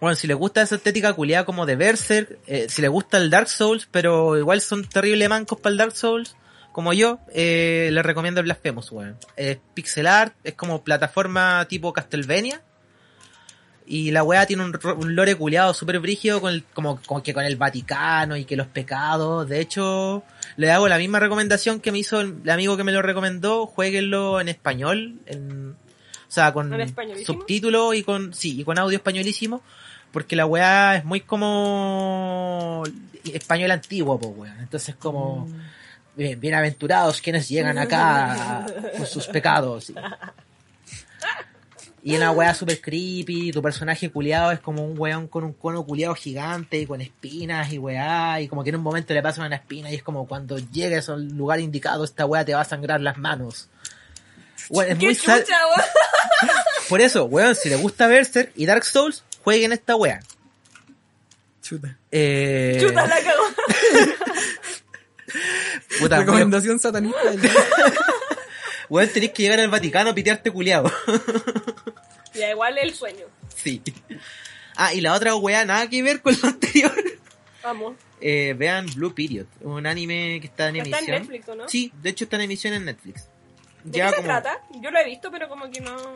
Speaker 1: Bueno, si les gusta esa estética culiada como de Berserk, eh, si les gusta el Dark Souls, pero igual son terrible mancos para el Dark Souls, como yo, eh, les recomiendo el Blasphemous, weón. Es pixel art, es como plataforma tipo Castlevania. Y la weá tiene un, un lore culiado súper brígido como, que con el Vaticano y que los pecados. De hecho, le hago la misma recomendación que me hizo el, amigo que me lo recomendó. Jueguenlo en español, o sea, con subtítulos y con, sí, y con audio españolísimo. Porque la weá es muy como español antiguo, pues weón. Entonces como, bien, bienaventurados quienes llegan acá con sus pecados. Y, una weá super creepy, tu personaje culiado es como un weón con un cono culiado gigante y con espinas y weá, y como que en un momento le pasa una espina y es como cuando llegues al lugar indicado esta weá te va a sangrar las manos. Weón, es
Speaker 2: Qué
Speaker 1: muy
Speaker 2: chucha, weón.
Speaker 1: Por eso, weón, si les gusta Berserk y Dark Souls, jueguen esta weá.
Speaker 3: Chuta.
Speaker 1: Eh,
Speaker 2: Chuta la cagó.
Speaker 1: puta, weón,
Speaker 3: Recomendación satanista. del día.
Speaker 1: weón, tenés que llegar al Vaticano a pitearte culiado.
Speaker 2: Ya, igual el sueño.
Speaker 1: sí. Ah, y la otra weá, nada que ver con lo anterior.
Speaker 2: Vamos.
Speaker 1: Eh, vean Blue Period, un anime que está en
Speaker 2: Está en
Speaker 1: emisión.
Speaker 2: Netflix, ¿o no?
Speaker 1: Sí, de hecho está en emisión en Netflix.
Speaker 2: ¿De
Speaker 1: Lleva
Speaker 2: qué se trata? Yo lo he visto, pero como que no... no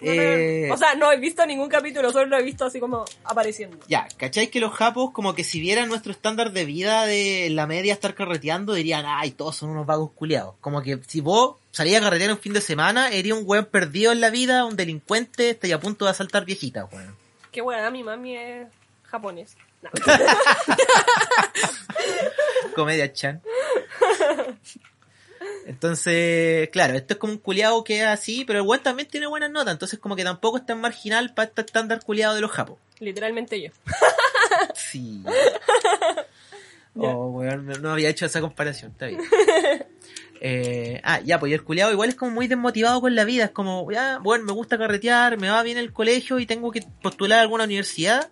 Speaker 1: Eh,
Speaker 2: me- O sea, no he visto ningún capítulo, solo lo he visto así como apareciendo.
Speaker 1: Ya, ¿cacháis que los japos como que si vieran nuestro estándar de vida de la media estar carreteando dirían, ay, todos son unos vagos culiados? Como que si vos salías a carretear un fin de semana, eres un weón perdido en la vida, un delincuente, estáis a punto de asaltar viejitas, weón.
Speaker 2: Qué buena, mi mami es japonés. No.
Speaker 1: Comedia chan. Entonces, claro, esto es como un culiado que es así, pero el weón también tiene buenas notas, entonces como que tampoco es tan marginal para este estándar culiado de los japos.
Speaker 2: Literalmente yo.
Speaker 1: Sí. Oh, weón, no- había hecho esa comparación, está bien. Eh, ah, ya, pues el culiado igual es como muy desmotivado con la vida, es como, ya, bueno, me gusta carretear, me va bien el colegio y tengo que postular a alguna universidad,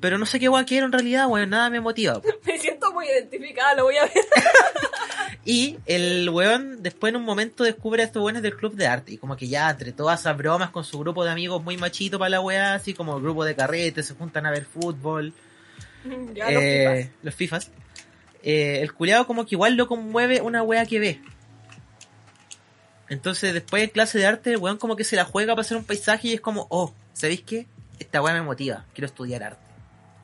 Speaker 1: pero no sé qué weón quiero en realidad, weón, nada me motiva.
Speaker 2: Me siento muy identificada, lo voy a ver.
Speaker 1: Y el weón después en un momento descubre a estos weones del club de arte. Y como que ya entre todas esas bromas con su grupo de amigos muy machito para la weá, así como el grupo de carrete, se juntan a ver fútbol.
Speaker 2: ya los
Speaker 1: eh, los fifas. Eh, el culiado como que igual lo conmueve una weá que ve. Entonces después de clase de arte, el weón como que se la juega para hacer un paisaje y es como, oh, ¿sabéis qué? Esta weá me motiva, quiero estudiar arte.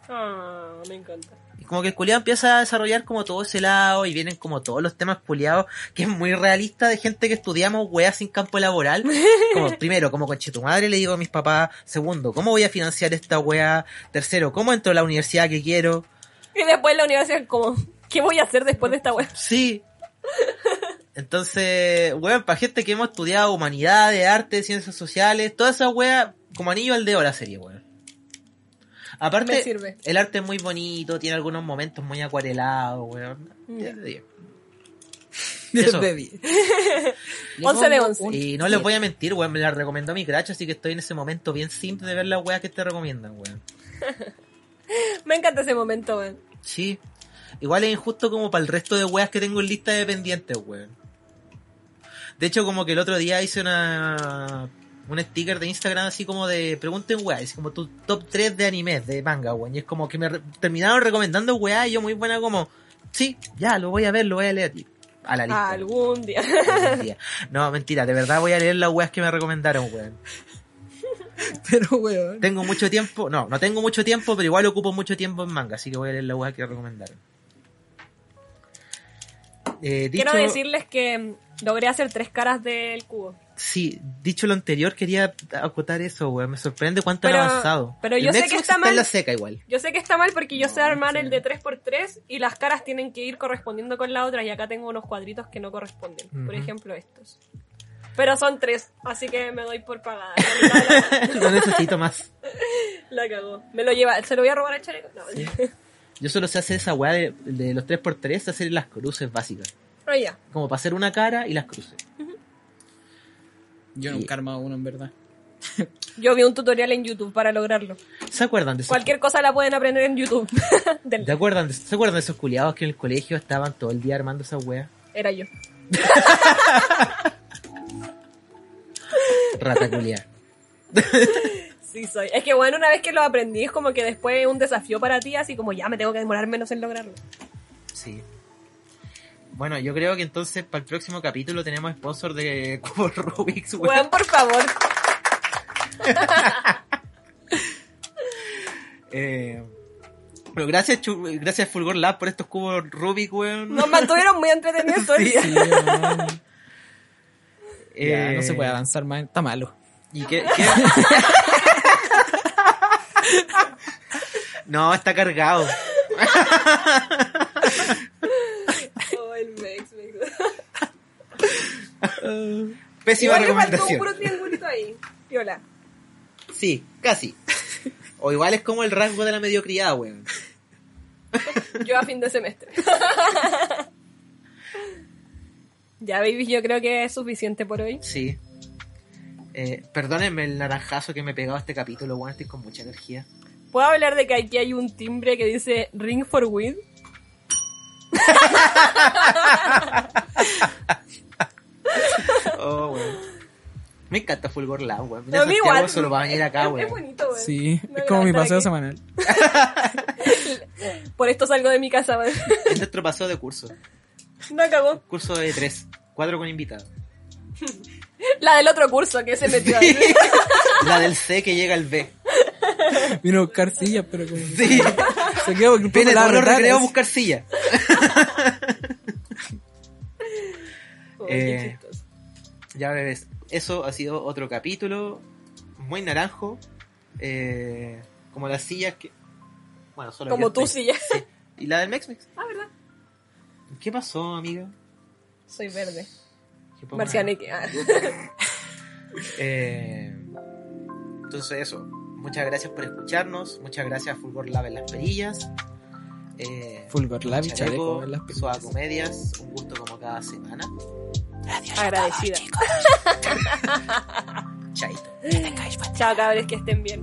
Speaker 2: Ah, me encanta.
Speaker 1: Y como que el culiado empieza a desarrollar como todo ese lado y vienen como todos los temas culiados, que es muy realista de gente que estudiamos weas sin campo laboral. Como, primero, como conche tu madre le digo a mis papás. Segundo, ¿cómo voy a financiar esta wea? Tercero, ¿cómo entro a la universidad que quiero?
Speaker 2: Y después la universidad como, ¿qué voy a hacer después de esta web?
Speaker 1: Sí. Entonces, weón, para gente que hemos estudiado humanidades, arte, ciencias sociales, toda esa wea, como anillo al dedo la serie, weón. Aparte,
Speaker 2: sirve.
Speaker 1: el arte es muy bonito, tiene algunos momentos muy acuarelados, weón. Diez de diez. Eso.
Speaker 3: De diez. Le
Speaker 2: 11 de
Speaker 3: pongo
Speaker 2: 11.
Speaker 3: un
Speaker 1: Y no les voy a mentir, weón, me la recomendó mi crash, así que estoy en ese momento bien simple de ver las weas que te recomiendan, weón.
Speaker 2: Me encanta ese momento, weón.
Speaker 1: Sí. Igual es injusto como para el resto de weas que tengo en lista de pendientes, weón. De hecho, como que el otro día hice una un sticker de Instagram así como de pregunten weas, así como tu top 3 de animes, de manga, weón. Y es como que me re- terminaron recomendando weas y yo muy buena como, sí, ya, lo voy a ver, lo voy a leer. Y a la lista.
Speaker 2: Algún día.
Speaker 1: algún día. No, mentira, de verdad voy a leer las weas que me recomendaron, weón.
Speaker 3: Pero, weón.
Speaker 1: Tengo mucho tiempo, no, no tengo mucho tiempo, pero igual ocupo mucho tiempo en manga, así que voy a leer la wea que recomendaron. Eh, dicho,
Speaker 2: Quiero decirles que logré hacer tres caras del cubo.
Speaker 1: Sí, dicho lo anterior, quería acotar eso, weón. Me sorprende cuánto
Speaker 2: Pero-
Speaker 1: han avanzado.
Speaker 2: pero
Speaker 1: El
Speaker 2: yo sé que está mal.
Speaker 1: la seca igual.
Speaker 2: Yo sé que está mal porque yo sé
Speaker 1: No,
Speaker 2: armar
Speaker 1: sí.
Speaker 2: el de 3x3 y las caras tienen que ir correspondiendo con la otra y acá tengo unos cuadritos que no corresponden. Por ejemplo estos. Pero son tres, así que me doy por pagada. La, mitad de
Speaker 1: no necesito más.
Speaker 2: la- cagó. Me lo lleva, ¿se lo voy a robar al chaleco? No,
Speaker 1: Sí. Yo solo sé hacer esa weá de, de los 3x3, hacer las cruces básicas.
Speaker 2: Ah, ya.
Speaker 1: Como para hacer una cara y las cruces.
Speaker 3: Yo nunca he armado uno, en verdad.
Speaker 2: Yo vi un tutorial en YouTube para lograrlo.
Speaker 1: ¿Se acuerdan de esos,
Speaker 2: Cualquier cosa la pueden aprender en YouTube. Del-
Speaker 1: ¿te acuerdan de- ¿Se acuerdan de esos culiados que en el colegio estaban todo el día armando esa weá?
Speaker 2: Era yo.
Speaker 1: Rata culiada.
Speaker 2: Sí, soy. Es que bueno, una vez que lo aprendí es como que después es un desafío para ti, así como ya me tengo que demorar menos en lograrlo.
Speaker 1: Sí. Bueno, yo creo que entonces para el próximo capítulo tenemos sponsor de Cubo Rubik's, weón.
Speaker 2: Weón, por favor.
Speaker 1: Eh, pero gracias, Chu- gracias Fulgor Lab por estos cubos Rubik, weón.
Speaker 2: Nos mantuvieron muy entretenidos todo el día.
Speaker 3: Sí, weón. Ya,
Speaker 1: Eh,
Speaker 3: no se puede avanzar más. Está malo.
Speaker 1: ¿Y qué? qué? no, está cargado.
Speaker 2: Oh, el Mex, Mex.
Speaker 1: Pésima
Speaker 2: Igual le faltó un
Speaker 1: recomendación.
Speaker 2: puro triangulito ahí. Piola.
Speaker 1: Sí, casi. O igual es como el rasgo de la mediocridad, weón.
Speaker 2: Yo a fin de semestre. ya, baby, yo creo que es suficiente por hoy.
Speaker 1: Sí. Eh, perdónenme el naranjazo que me he pegado a este capítulo, weón. Estoy con mucha energía.
Speaker 2: ¿Puedo hablar de que aquí hay un timbre que dice Ring for Weed?
Speaker 1: Oh, weón. Me encanta Fulgor Lab, weón.
Speaker 2: Mí
Speaker 1: Santiago
Speaker 2: igual.
Speaker 1: solo va a venir acá,
Speaker 2: Es- Es,
Speaker 1: weón.
Speaker 2: bonito, weón.
Speaker 3: Sí, es como mi paseo semanal.
Speaker 2: Por esto salgo de mi casa, weón.
Speaker 1: Es nuestro paseo de curso.
Speaker 2: No cagó.
Speaker 1: Curso de tres. Cuatro con invitados.
Speaker 2: La del otro curso que se metió ahí.
Speaker 1: La del C que llega al B.
Speaker 3: Vino a buscar sillas, pero como...
Speaker 1: Sí.
Speaker 3: Se quedó un poco
Speaker 1: Viene
Speaker 3: la
Speaker 1: recreos a buscar silla.
Speaker 2: Oh,
Speaker 1: Eh. Ya bebés, eso ha sido otro capítulo muy naranjo. eh, como las sillas que. Bueno, solo
Speaker 2: Como sí, ya.
Speaker 1: Sí. ¿Y la del Mex Mex?
Speaker 2: Ah, ¿verdad?
Speaker 1: ¿Qué pasó, amiga?
Speaker 2: Soy verde.
Speaker 1: ¿Qué poco-
Speaker 2: Marcianeque. Ah.
Speaker 1: Eh, entonces eso, muchas gracias por escucharnos, muchas gracias a Fulgor Lab en las perillas. Eh,
Speaker 3: Fulgor Lab y
Speaker 1: Chaleco,
Speaker 3: Chaleco en las perillas.
Speaker 1: Comedias, un gusto como cada semana.
Speaker 2: Agradecida.
Speaker 1: Chaito.
Speaker 2: Chao, cabres, que estén bien.